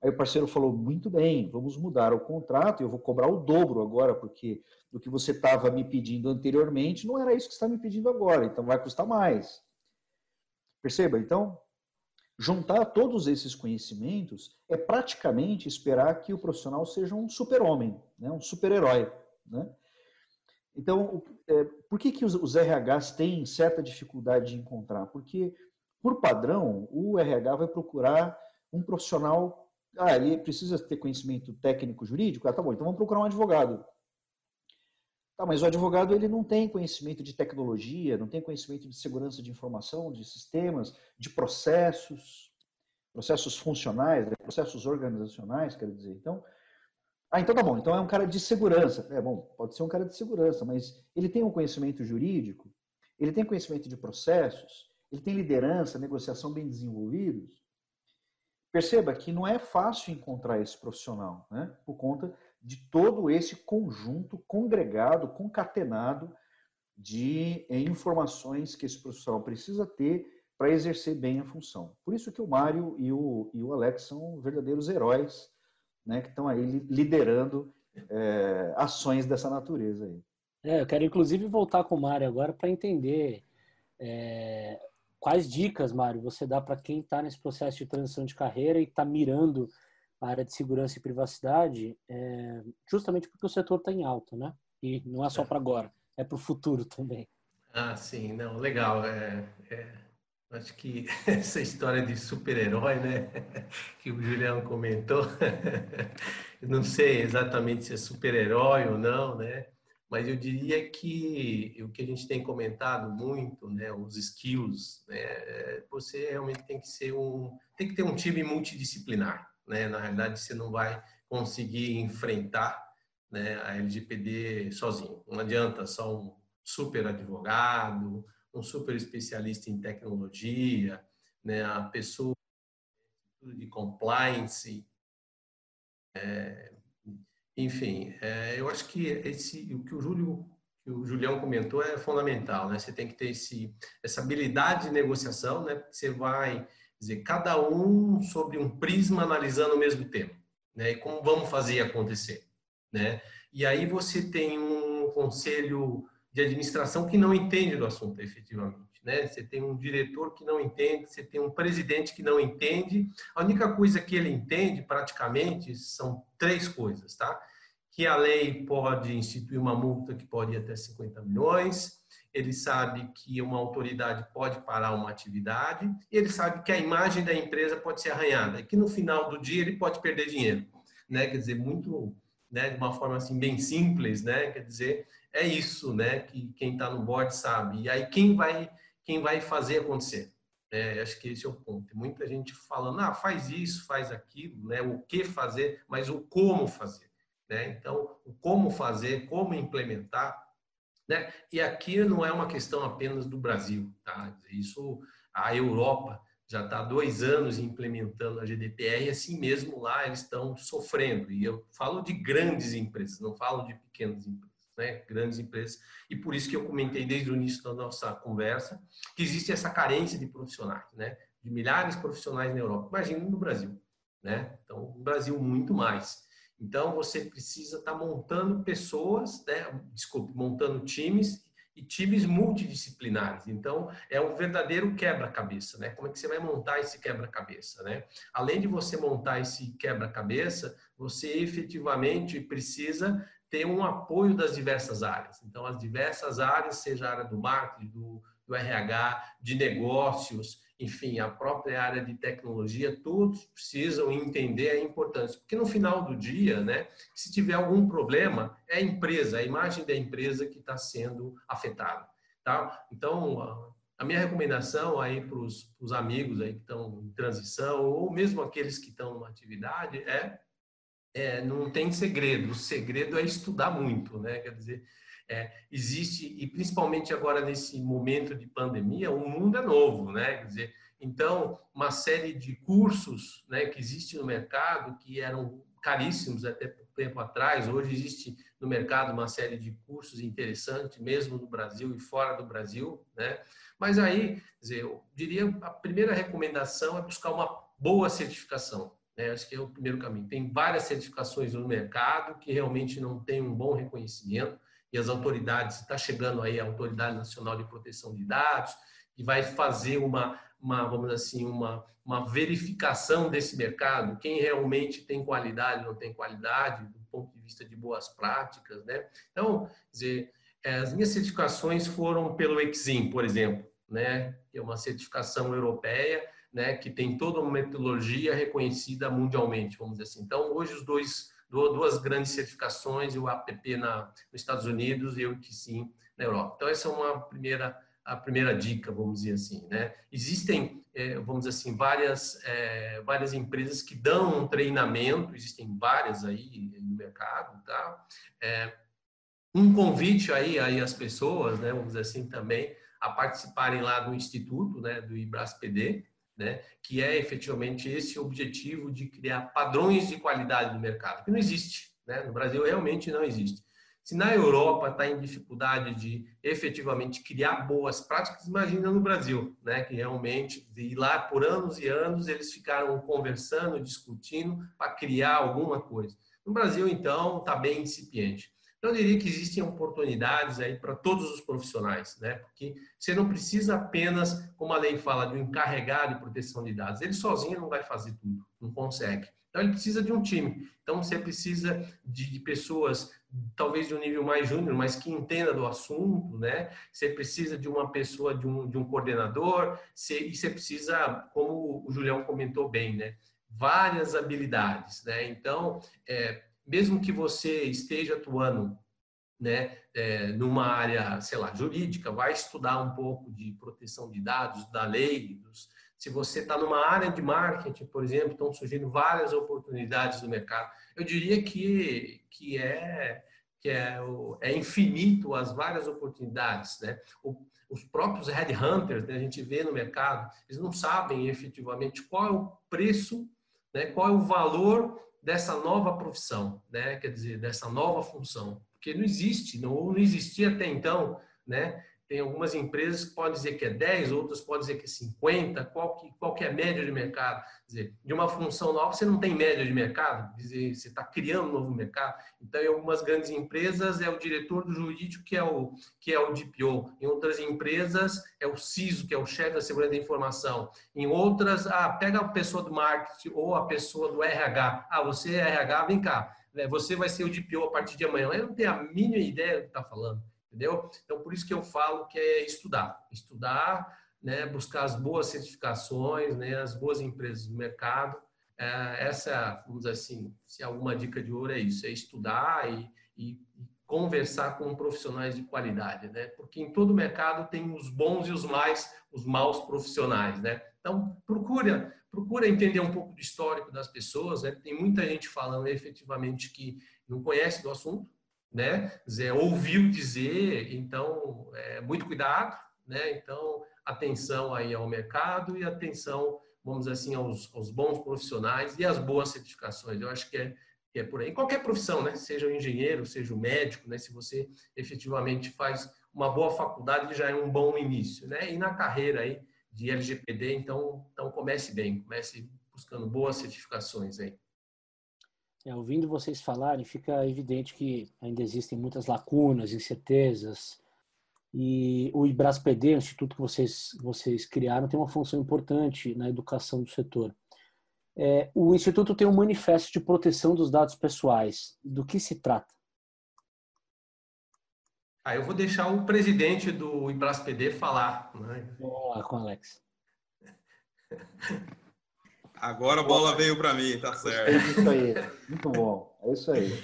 Speaker 4: Aí o parceiro falou: muito bem, vamos mudar o contrato, eu vou cobrar o dobro agora, porque do que você estava me pedindo anteriormente não era isso que você está me pedindo agora, então vai custar mais. Perceba? Então, juntar todos esses conhecimentos é praticamente esperar que o profissional seja um super-homem, né? um super-herói. Né? Então, é, por que, que os, os RHs têm certa dificuldade de encontrar? Porque, por padrão, o RH vai procurar um profissional ah, ele precisa ter conhecimento técnico jurídico? Ah, tá bom, então vamos procurar um advogado. Tá, mas o advogado ele não tem conhecimento de tecnologia, não tem conhecimento de segurança de informação, de sistemas, de processos, processos funcionais, né, processos organizacionais, quero dizer. Então, ah, então tá bom, então é um cara de segurança. É bom, pode ser um cara de segurança, mas ele tem um conhecimento jurídico, ele tem conhecimento de processos, ele tem liderança, negociação bem desenvolvidos. Perceba que não é fácil encontrar esse profissional, né? por conta de todo esse conjunto congregado, concatenado de eh, informações que esse profissional precisa ter para exercer bem a função. Por isso que o Mário e o, e o Alex são verdadeiros heróis, né, que estão aí liderando é, ações dessa natureza aí.
Speaker 1: É, eu quero inclusive voltar com o Mário agora para entender é, Quais dicas, Mário, você dá para quem está nesse processo de transição de carreira e está mirando a área de segurança e privacidade, é, justamente porque o setor está em alta, né? E não é só para agora, é para o futuro também.
Speaker 2: Ah, sim, não, legal. É, é, acho que essa história de super-herói, né, que o Julião comentou, não sei exatamente se é super-herói ou não, né? Mas eu diria que o que a gente tem comentado muito, né, os skills, né, você realmente tem que ser um, tem que ter um time multidisciplinar, né, na realidade você não vai conseguir enfrentar, né, a LGPD sozinho, não adianta só um super advogado, um super especialista em tecnologia, né, a pessoa de compliance, é, enfim, é, eu acho que esse, o que o Júlio, que o Julião comentou é fundamental, né? Você tem que ter esse, essa habilidade de negociação, né? Você vai dizer cada um sobre um prisma analisando o mesmo tema, né? E como vamos fazer acontecer, né? E aí você tem um conselho de administração que não entende do assunto efetivamente. Né? Você tem um diretor que não entende, você tem um presidente que não entende. A única coisa que ele entende, praticamente, são três coisas, tá? Que a lei pode instituir uma multa que pode ir até 50 milhões, ele sabe que uma autoridade pode parar uma atividade, e ele sabe que a imagem da empresa pode ser arranhada, e que no final do dia ele pode perder dinheiro, né? Quer dizer, muito, né, de uma forma assim bem simples, né? Quer dizer, é isso, né, que quem está no board sabe. E aí quem vai quem vai fazer acontecer. É, acho que esse é o ponto. Muita gente falando, ah, faz isso, faz aquilo, né? O que fazer, mas o como fazer, né? Então, o como fazer, como implementar, né? E aqui não é uma questão apenas do Brasil, tá? Isso, a Europa já está dois anos implementando a GDPR e assim mesmo lá eles estão sofrendo. E eu falo de grandes empresas, não falo de pequenas empresas né, grandes empresas. E por isso que eu comentei desde o início da nossa conversa que existe essa carência de profissionais, né, de milhares de profissionais na Europa. Imagina no Brasil, né? Então, no Brasil muito mais. Então, você precisa estar tá montando pessoas, né? desculpe, montando times e times multidisciplinares. Então, é um verdadeiro quebra-cabeça, né? Como é que você vai montar esse quebra-cabeça, né? Além de você montar esse quebra-cabeça, você efetivamente precisa ter um apoio das diversas áreas. Então, as diversas áreas, seja a área do marketing, do, do RH, de negócios, enfim, a própria área de tecnologia, todos precisam entender a importância. Porque no final do dia, né, se tiver algum problema, é a empresa, a imagem da empresa que está sendo afetada. Tá? Então, a minha recomendação aí para os amigos aí que estão em transição, ou mesmo aqueles que estão numa atividade, é, é não tem segredo. O segredo é estudar muito, né? Quer dizer, é, existe, e principalmente agora nesse momento de pandemia, o mundo é novo, né? Quer dizer, então, uma série de cursos né, que existe no mercado, que eram caríssimos até tempo atrás, hoje existe no mercado uma série de cursos interessantes, mesmo no Brasil e fora do Brasil, né? Mas aí, dizer, eu diria, a primeira recomendação é buscar uma boa certificação, né? Acho que é o primeiro caminho. Tem várias certificações no mercado que realmente não têm um bom reconhecimento, e as autoridades, está chegando aí a Autoridade Nacional de Proteção de Dados, que vai fazer uma, uma vamos assim, uma, uma verificação desse mercado, quem realmente tem qualidade, não tem qualidade, do ponto de vista de boas práticas, né? Então, dizer, é, as minhas certificações foram pelo Exim, por exemplo, né? Que é uma certificação europeia, né? Que tem toda uma metodologia reconhecida mundialmente, vamos dizer assim. Então, hoje os dois duas grandes certificações, o APP na, nos Estados Unidos e o sim na Europa. Então, essa é uma primeira, a primeira dica, vamos dizer assim. Né? Existem, é, vamos dizer assim, várias, é, várias empresas que dão um treinamento, existem várias aí no mercado, tá? É, um convite aí, aí às pessoas, né, vamos dizer assim, também, a participarem lá do Instituto, né, do IBRASPD, né, que é efetivamente esse objetivo de criar padrões de qualidade no mercado, que não existe. Né? No Brasil realmente não existe. Se na Europa está em dificuldade de efetivamente criar boas práticas, imagina no Brasil, né? que realmente, e lá por anos e anos, eles ficaram conversando, discutindo para criar alguma coisa. No Brasil, então, está bem incipiente. Então, eu diria que existem oportunidades aí para todos os profissionais, né? Porque você não precisa apenas, como a lei fala, de um encarregado de proteção de dados. Ele sozinho não vai fazer tudo, não consegue. Então, ele precisa de um time. Então, você precisa de, pessoas, talvez de um nível mais júnior, mas que entenda do assunto, né? Você precisa de uma pessoa, de um, de um coordenador, você, e você precisa, como o Julião comentou bem, né? Várias habilidades, né? Então, é, mesmo que você esteja atuando né, é, numa área, sei lá, jurídica, vai estudar um pouco de proteção de dados, da lei. Dos, se você está numa área de marketing, por exemplo, estão surgindo várias oportunidades no mercado. Eu diria que, que, é, que é, é infinito as várias oportunidades. Né? O, os próprios headhunters, né, a gente vê no mercado, eles não sabem efetivamente qual é o preço, né, qual é o valor dessa nova profissão, né? Quer dizer, dessa nova função, porque não existe, não, não existia até então, né? Tem algumas empresas que podem dizer que é 10, outras podem dizer que é 50, qual que, qual que é a média de mercado? Quer dizer, de uma função nova, você não tem média de mercado, dizer, você está criando um novo mercado. Então, em algumas grandes empresas, é o diretor do jurídico que é o, que é o DPO. Em outras empresas, é o CISO, que é o chefe da segurança da informação. Em outras, ah, pega a pessoa do marketing ou a pessoa do RH. Ah, você é RH, vem cá. Você vai ser o DPO a partir de amanhã. Eu não tenho a mínima ideia do que está falando entendeu? Então, por isso que eu falo que é estudar. Estudar, né, buscar as boas certificações, né, as boas empresas do mercado. É, essa, vamos dizer assim, se alguma dica de ouro é isso, é estudar e, e, conversar com profissionais de qualidade, né? Porque em todo mercado tem os bons e os mais, os maus profissionais, né? Então, procura, procura entender um pouco do histórico das pessoas, né? Tem muita gente falando efetivamente que não conhece do assunto, né? Ouviu dizer, então, é, muito cuidado, né? Então, atenção aí ao mercado e atenção, vamos dizer assim, aos, aos bons profissionais e às boas certificações. Eu acho que é, que é por aí. Qualquer profissão, né? Seja o engenheiro, seja o médico, né? Se você efetivamente faz uma boa faculdade, já é um bom início, né? E na carreira aí de LGPD, então, então comece bem, comece buscando boas certificações aí.
Speaker 1: É, ouvindo vocês falarem, fica evidente que ainda existem muitas lacunas, incertezas, e o IBRAS-PD, o instituto que vocês, vocês criaram, tem uma função importante na educação do setor. É, o instituto tem um manifesto de proteção dos dados pessoais. Do que se trata?
Speaker 2: Ah, eu vou deixar o presidente do IBRAS-PD falar. Né?
Speaker 1: Vamos lá com o Alex.
Speaker 3: Agora a bola veio para mim, tá certo.
Speaker 4: É isso aí, muito bom. É isso aí.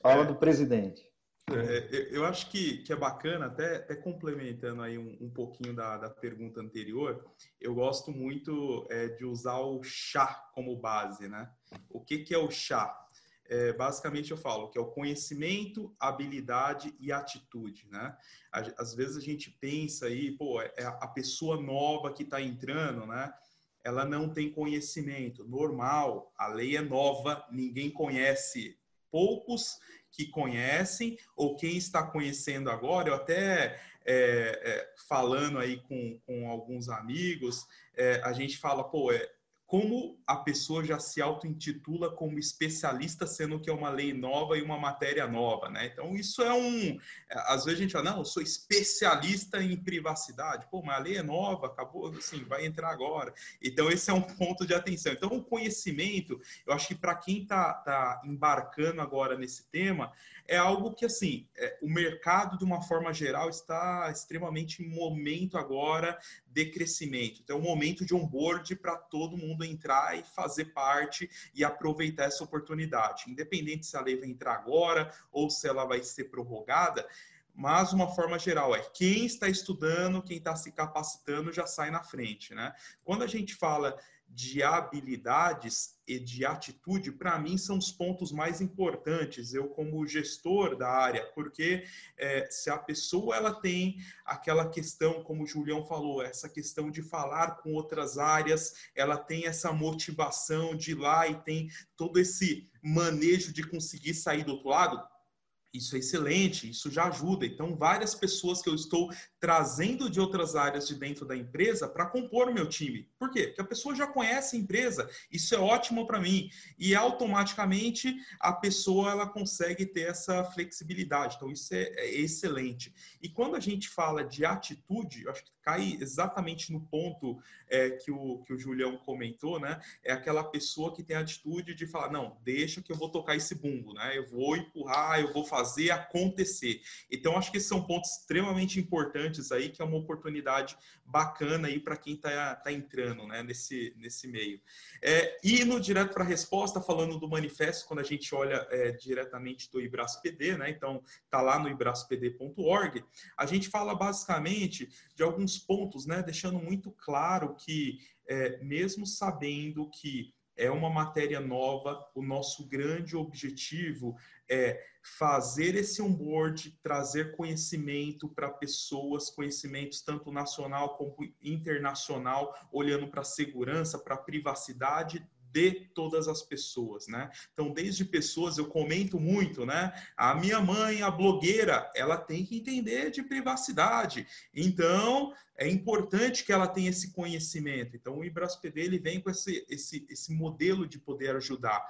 Speaker 4: Fala do presidente.
Speaker 3: É, eu acho que, que é bacana, até, até complementando aí um, um pouquinho da, da pergunta anterior, eu gosto muito é, de usar o chá como base, né? O que, que é o chá? É, basicamente eu falo que é o conhecimento, habilidade e atitude, né? Às vezes a gente pensa aí, pô, é a pessoa nova que está entrando, né? Ela não tem conhecimento. Normal, a lei é nova, ninguém conhece. Poucos que conhecem, ou quem está conhecendo agora, eu até é, é, falando aí com, com alguns amigos, é, a gente fala, pô, é, como a pessoa já se auto-intitula como especialista, sendo que é uma lei nova e uma matéria nova, né? Então, isso é um... Às vezes a gente fala, não, eu sou especialista em privacidade. Pô, mas a lei é nova, acabou, assim, vai entrar agora. Então, esse é um ponto de atenção. Então, o conhecimento, eu acho que para quem está tá embarcando agora nesse tema, é algo que, assim, é, o mercado, de uma forma geral, está extremamente em momento agora de crescimento. Então, é um momento de onboard para todo mundo entrar e fazer parte e aproveitar essa oportunidade. Independente se a lei vai entrar agora ou se ela vai ser prorrogada, mas uma forma geral é quem está estudando, quem está se capacitando já sai na frente, né? Quando a gente fala de habilidades e de atitude, para mim, são os pontos mais importantes, eu como gestor da área, porque é, se a pessoa ela tem aquela questão, como o Julião falou, essa questão de falar com outras áreas, ela tem essa motivação de ir lá e tem todo esse manejo de conseguir sair do outro lado, isso é excelente, isso já ajuda. Então, várias pessoas que eu estou trazendo de outras áreas de dentro da empresa para compor o meu time. Por quê? Porque a pessoa já conhece a empresa, isso é ótimo para mim. E automaticamente a pessoa ela consegue ter essa flexibilidade. Então, isso é, é excelente. E quando a gente fala de atitude, eu acho que cai exatamente no ponto é, que, o, que o Julião comentou, né? É aquela pessoa que tem a atitude de falar, não, deixa que eu vou tocar esse bumbo, né? Eu vou empurrar, eu vou fazer acontecer. Então, acho que esses são pontos extremamente importantes aí, que é uma oportunidade bacana aí para quem está tá entrando, né? Nesse, nesse meio. É, indo direto para a resposta, falando do manifesto, quando a gente olha é, diretamente do IbrasPD, né? Então, tá lá no ibraspd.org, a gente fala basicamente de alguns pontos, né? Deixando muito claro que, é, mesmo sabendo que é uma matéria nova, o nosso grande objetivo é fazer esse onboard, trazer conhecimento para pessoas, conhecimentos tanto nacional como internacional, olhando para a segurança, para a privacidade de todas as pessoas, né? Então, desde pessoas, eu comento muito, né? A minha mãe, a blogueira, ela tem que entender de privacidade. Então, é importante que ela tenha esse conhecimento. Então, o IBRASPD, ele vem com esse, esse, esse modelo de poder ajudar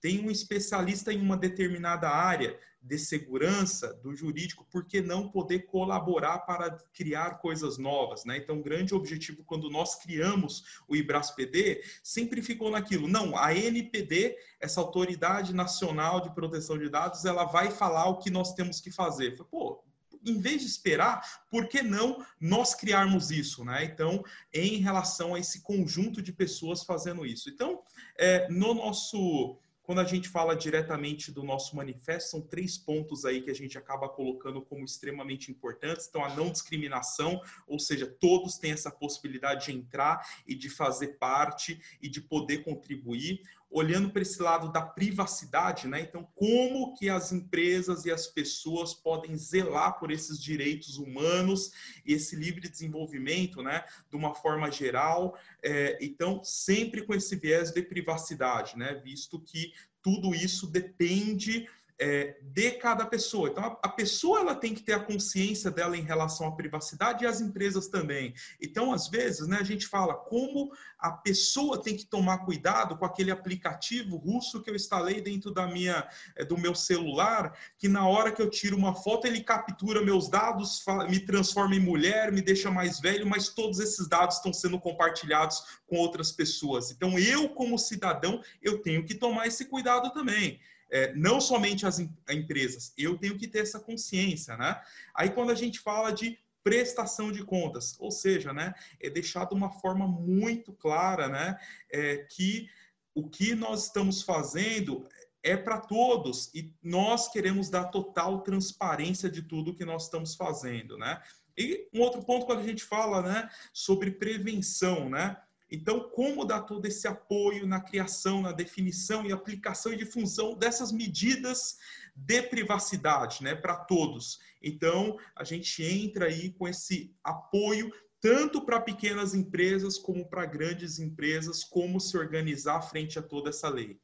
Speaker 3: tem um especialista em uma determinada área de segurança do jurídico, por que não poder colaborar para criar coisas novas? Né? Então, o grande objetivo, quando nós criamos o IBRAS-PD, sempre ficou naquilo, não, a NPD, essa Autoridade Nacional de Proteção de Dados, ela vai falar o que nós temos que fazer. Falei, Pô, em vez de esperar, por que não nós criarmos isso, né? Então, em relação a esse conjunto de pessoas fazendo isso. Então, é, no nosso quando a gente fala diretamente do nosso manifesto, são três pontos aí que a gente acaba colocando como extremamente importantes. Então, a não discriminação, ou seja, todos têm essa possibilidade de entrar e de fazer parte e de poder contribuir olhando para esse lado da privacidade, né? Então, como que as empresas e as pessoas podem zelar por esses direitos humanos e esse livre desenvolvimento, né? De uma forma geral. É, então, sempre com esse viés de privacidade, né? Visto que tudo isso depende é, de cada pessoa. Então, a, a, pessoa ela tem que ter a consciência dela em relação à privacidade e as empresas também. Então, às vezes, né, a gente fala como a pessoa tem que tomar cuidado com aquele aplicativo russo que eu instalei dentro da minha, é, do meu celular, que na hora que eu tiro uma foto ele captura meus dados, me transforma em mulher, me deixa mais velho, mas todos esses dados estão sendo compartilhados com outras pessoas. Então, eu como cidadão, eu tenho que tomar esse cuidado também é, não somente as empresas, eu tenho que ter essa consciência, né? Aí quando a gente fala de prestação de contas, ou seja, né, é deixar de uma forma muito clara, né, é, que o que nós estamos fazendo é para todos e nós queremos dar total transparência de tudo que nós estamos fazendo, né? E um outro ponto quando a gente fala, né, sobre prevenção, né? Então, como dar todo esse apoio na criação, na definição e aplicação e difusão dessas medidas de privacidade, né, para todos? Então, a gente entra aí com esse apoio tanto para pequenas empresas como para grandes empresas, como se organizar frente a toda essa lei.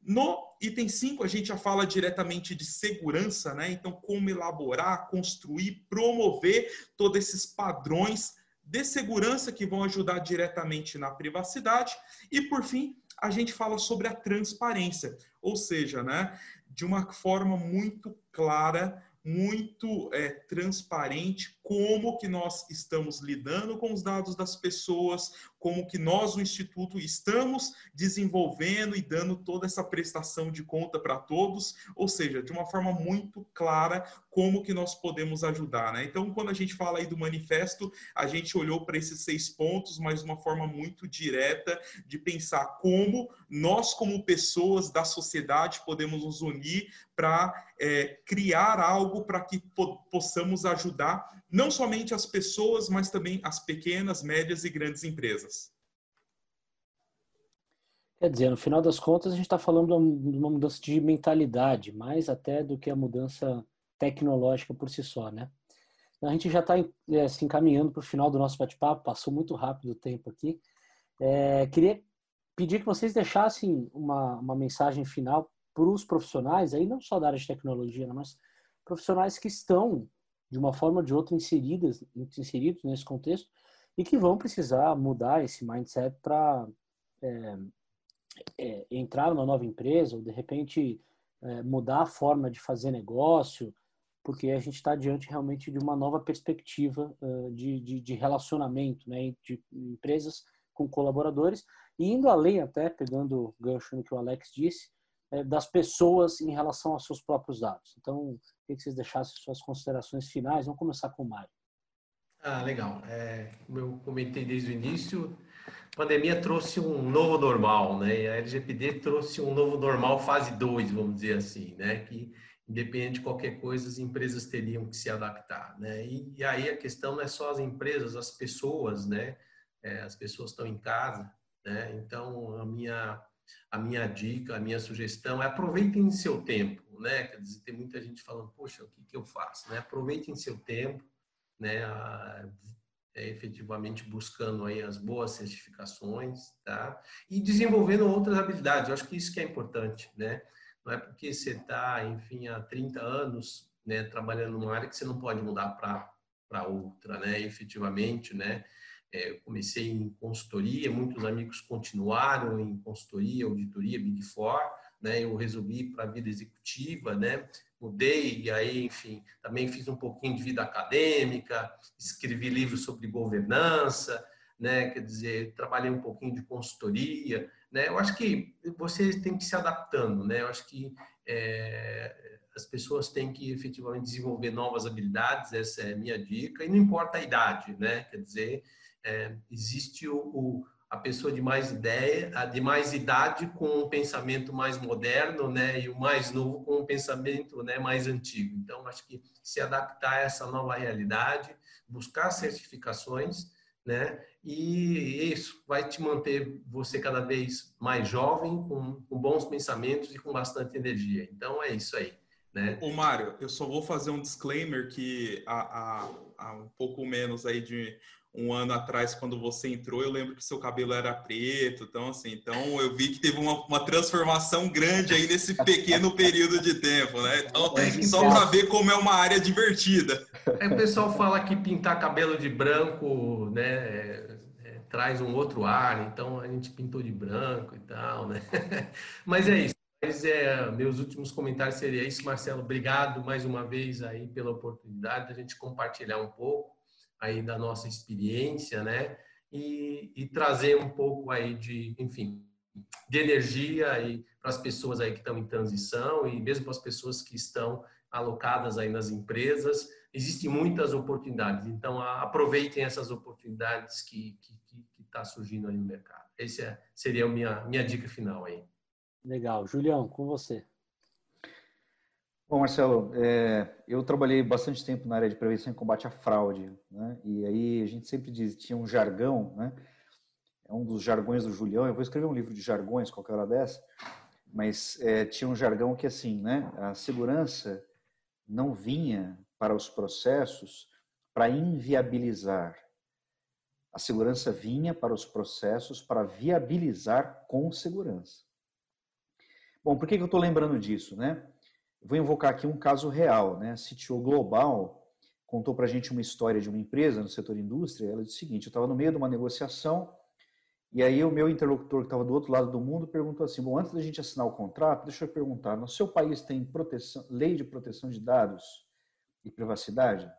Speaker 3: No item 5, a gente já fala diretamente de segurança, né? Então, como elaborar, construir, promover todos esses padrões de segurança que vão ajudar diretamente na privacidade. E, por fim, a gente fala sobre a transparência, ou seja, né, de uma forma muito clara, muito é, transparente, como que nós estamos lidando com os dados das pessoas, como que nós, o Instituto, estamos desenvolvendo e dando toda essa prestação de conta para todos, ou seja, de uma forma muito clara, como que nós podemos ajudar. Né? Então, quando a gente fala aí do manifesto, a gente olhou para esses seis pontos, mas de uma forma muito direta de pensar como nós, como pessoas da sociedade, podemos nos unir para é, criar algo para que po possamos ajudar não somente as pessoas, mas também as pequenas, médias e grandes empresas.
Speaker 1: Quer dizer, no final das contas, a gente está falando de uma mudança de mentalidade, mais até do que a mudança tecnológica por si só, né? A gente já está é, se encaminhando para o final do nosso bate-papo, passou muito rápido o tempo aqui. É, queria pedir que vocês deixassem uma, uma mensagem final para os profissionais, aí não só da área de tecnologia, né, mas profissionais que estão de uma forma ou de outra inseridas, inseridos nesse contexto e que vão precisar mudar esse mindset para é, é, entrar numa nova empresa ou de repente é, mudar a forma de fazer negócio, porque a gente está diante realmente de uma nova perspectiva uh, de, de, de, relacionamento, né, de empresas com colaboradores e indo além até pegando gancho no que o Alex disse é, das pessoas em relação aos seus próprios dados. Então Queria que vocês deixassem suas considerações finais. Vamos começar com o Mário.
Speaker 2: Ah, legal. É, como eu comentei desde o início, a pandemia trouxe um novo normal, né? E a LGPD trouxe um novo normal fase 2, vamos dizer assim, né? Que independente de qualquer coisa, as empresas teriam que se adaptar, né? E, e aí a questão não é só as empresas, as pessoas, né? É, as pessoas estão em casa, né? Então, a minha a minha dica, a minha sugestão é aproveitem seu tempo, né? Quer dizer, tem muita gente falando, poxa, o que, que eu faço? Né? Aproveitem seu tempo, né? A, é, efetivamente buscando aí as boas certificações, tá? E desenvolvendo outras habilidades. Eu acho que isso que é importante, né? Não é porque você está, enfim, há 30 anos, né, trabalhando numa área que você não pode mudar para outra, né? efetivamente, né? É, comecei em consultoria, muitos amigos continuaram em consultoria, auditoria, Big Four, né? Eu resolvi para a vida executiva, né? Mudei e aí, enfim, também fiz um pouquinho de vida acadêmica, escrevi livros sobre governança, né? Quer dizer, trabalhei um pouquinho de consultoria, né? Eu acho que você tem que se adaptando, né? Eu acho que é, as pessoas têm que efetivamente desenvolver novas habilidades, essa é a minha dica, e não importa a idade, né? Quer dizer, é, existe o, o, a pessoa de mais ideia, de mais idade com um pensamento mais moderno, né, e o mais novo com um pensamento, né, mais antigo. Então, acho que se adaptar a essa nova realidade, buscar certificações, né, e isso vai te manter você cada vez mais jovem, com, com bons pensamentos e com bastante energia. Então, é isso aí. Né?
Speaker 3: Ô, Mário, eu só vou fazer um disclaimer que há, há, há um pouco menos aí de um ano atrás, quando você entrou, eu lembro que seu cabelo era preto. Então, assim, então eu vi que teve uma, uma transformação grande aí nesse pequeno período de tempo, né? Então, é só para ver como é uma área divertida.
Speaker 2: Aí o pessoal fala que pintar cabelo de branco, né? É, é, traz um outro ar, então a gente pintou de branco e tal, né? Mas é isso. Mas é, meus últimos comentários seria isso, Marcelo. Obrigado mais uma vez aí pela oportunidade de a gente compartilhar um pouco aí da nossa experiência, né? E, e trazer um pouco aí de, enfim, de energia aí para as pessoas aí que estão em transição e mesmo para as pessoas que estão alocadas aí nas empresas. Existem muitas oportunidades, então aproveitem essas oportunidades que está que, que, tá surgindo aí no mercado. Essa é, seria a minha, minha dica final aí.
Speaker 1: Legal. Julião, com você.
Speaker 4: Bom, Marcelo, é, eu trabalhei bastante tempo na área de prevenção e combate à fraude, né? E aí a gente sempre diz, tinha um jargão, né? É um dos jargões do Julião. Eu vou escrever um livro de jargões qualquer hora dessa, mas é, tinha um jargão que assim, né? A segurança não vinha para os processos para inviabilizar. A segurança vinha para os processos para viabilizar com segurança. Bom, por que, que eu estou lembrando disso, né? Vou invocar aqui um caso real, né? A CTO Global contou para a gente uma história de uma empresa no setor indústria. Ela disse o seguinte: eu estava no meio de uma negociação e aí o meu interlocutor que estava do outro lado do mundo perguntou assim: bom, antes da gente assinar o contrato, deixa eu perguntar, no seu país tem proteção, lei de proteção de dados e privacidade?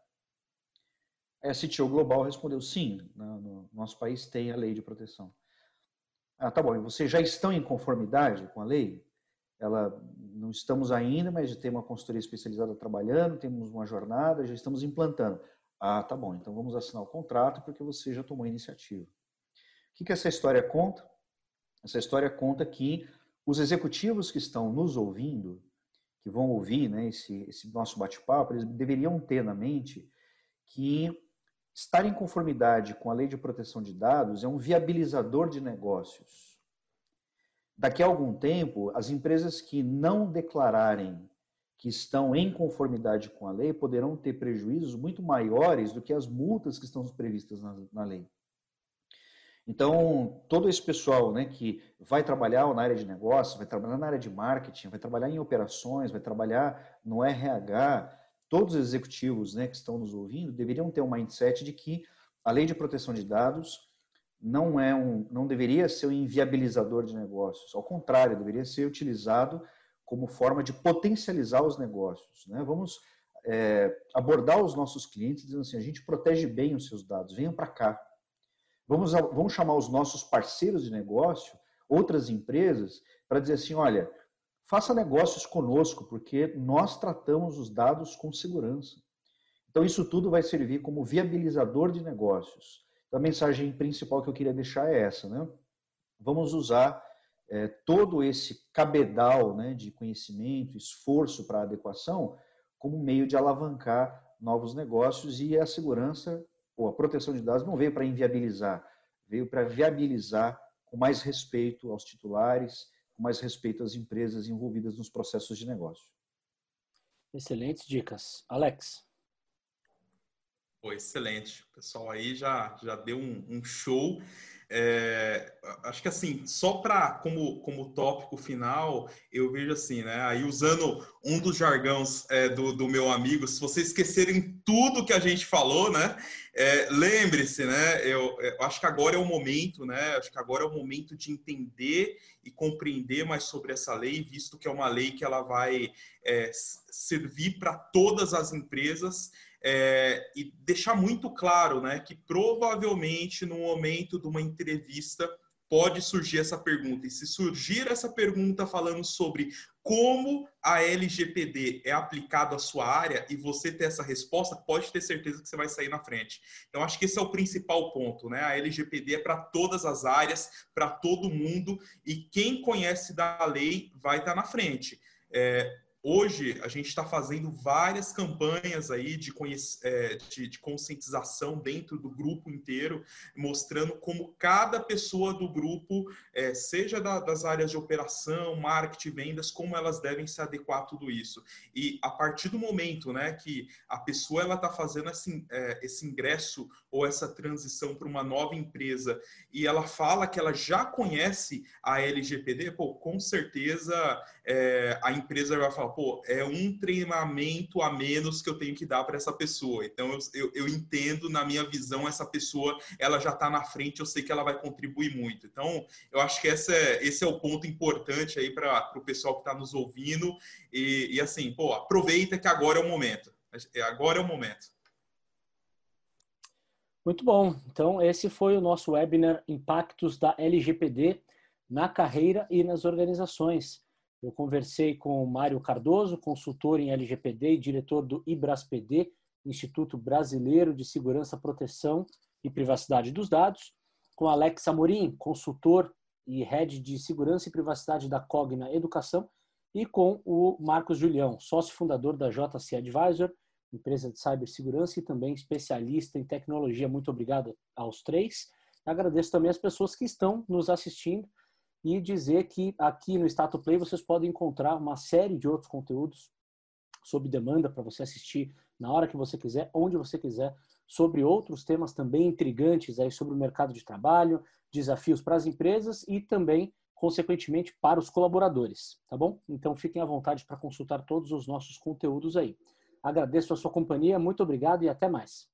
Speaker 4: a CTO Global respondeu sim, no nosso país tem a lei de proteção. Ah, tá bom. E vocês já estão em conformidade com a lei? Ela não estamos ainda, mas tem uma consultoria especializada trabalhando, temos uma jornada, já estamos implantando. Ah, tá bom, então vamos assinar o contrato porque você já tomou a iniciativa. O que, que essa história conta? Essa história conta que os executivos que estão nos ouvindo, que vão ouvir né, esse, esse nosso bate-papo, eles deveriam ter na mente que estar em conformidade com a lei de proteção de dados é um viabilizador de negócios daqui a algum tempo, as empresas que não declararem que estão em conformidade com a lei poderão ter prejuízos muito maiores do que as multas que estão previstas na, na lei. Então, todo esse pessoal né, que vai trabalhar na área de negócio, vai trabalhar na área de marketing, vai trabalhar em operações, vai trabalhar no RH, todos os executivos né, que estão nos ouvindo deveriam ter um mindset de que a lei de proteção de dados não é um, não deveria ser um inviabilizador de negócios. Ao contrário, deveria ser utilizado como forma de potencializar os negócios. Né? Vamos é, abordar os nossos clientes dizendo assim: a gente protege bem os seus dados, venham para cá. Vamos, vamos chamar os nossos parceiros de negócio, outras empresas, para dizer assim: olha, faça negócios conosco, porque nós tratamos os dados com segurança. Então, isso tudo vai servir como viabilizador de negócios. Então, a mensagem principal que eu queria deixar é essa, né? Vamos usar é, todo esse cabedal né, de conhecimento, esforço para adequação, como meio de alavancar novos negócios e a segurança ou a proteção de dados não veio para inviabilizar, veio para viabilizar com mais respeito aos titulares, com mais respeito às empresas envolvidas nos processos de negócio.
Speaker 1: Excelentes dicas. Alex.
Speaker 3: Pô, excelente. O pessoal aí já, já deu um, um show. É, acho que assim, só para como, como tópico final, eu vejo assim, né? Aí usando um dos jargões é, do, do meu amigo, se vocês esquecerem tudo que a gente falou, né? É, Lembre-se, né? Eu, eu, acho que agora é o momento, né? Acho que agora é o momento de entender e compreender mais sobre essa lei, visto que é uma lei que ela vai é, servir para todas as empresas é, e deixar muito claro né, que provavelmente no momento de uma entrevista pode surgir essa pergunta. E se surgir essa pergunta falando sobre como a LGPD é aplicado à sua área e você ter essa resposta, pode ter certeza que você vai sair na frente. Então, acho que esse é o principal ponto, né? A LGPD é para todas as áreas, para todo mundo, e quem conhece da lei vai estar na frente. É, hoje a gente está fazendo várias campanhas aí de, é, de, de, conscientização dentro do grupo inteiro, mostrando como cada pessoa do grupo, é, seja da, das áreas de operação, marketing, vendas, como elas devem se adequar a tudo isso. E a partir do momento né, que a pessoa está fazendo é, esse ingresso ou essa transição para uma nova empresa e ela fala que ela já conhece a LGPD, pô, com certeza é, a empresa vai falar, pô, é um treinamento a menos que eu tenho que dar para essa pessoa. Então, eu, eu, eu, entendo, na minha visão, essa pessoa, ela já está na frente, eu sei que ela vai contribuir muito. Então, eu acho que essa é, esse é o ponto importante aí para o pessoal que está nos ouvindo. E, e assim, pô, aproveita que agora é o momento. Agora é o momento.
Speaker 1: Muito bom. Então, esse foi o nosso webinar Impactos da LGPD na carreira e nas organizações. Eu conversei com o Mário Cardoso, consultor em LGPD e diretor do IBRASPD, Instituto Brasileiro de Segurança, Proteção e Privacidade dos Dados, com Alex Amorim, consultor e head de Segurança e Privacidade da Cogna Educação, e com o Marcos Julião, sócio fundador da JC Advisor, empresa de cibersegurança e também especialista em tecnologia. Muito obrigado aos três. Agradeço também as pessoas que estão nos assistindo e dizer que aqui no Status Play vocês podem encontrar uma série de outros conteúdos sob demanda para você assistir na hora que você quiser, onde você quiser, sobre outros temas também intrigantes aí sobre o mercado de trabalho, desafios para as empresas e também, consequentemente, para os colaboradores, tá bom? Então fiquem à vontade para consultar todos os nossos conteúdos aí. Agradeço a sua companhia, muito obrigado e até mais.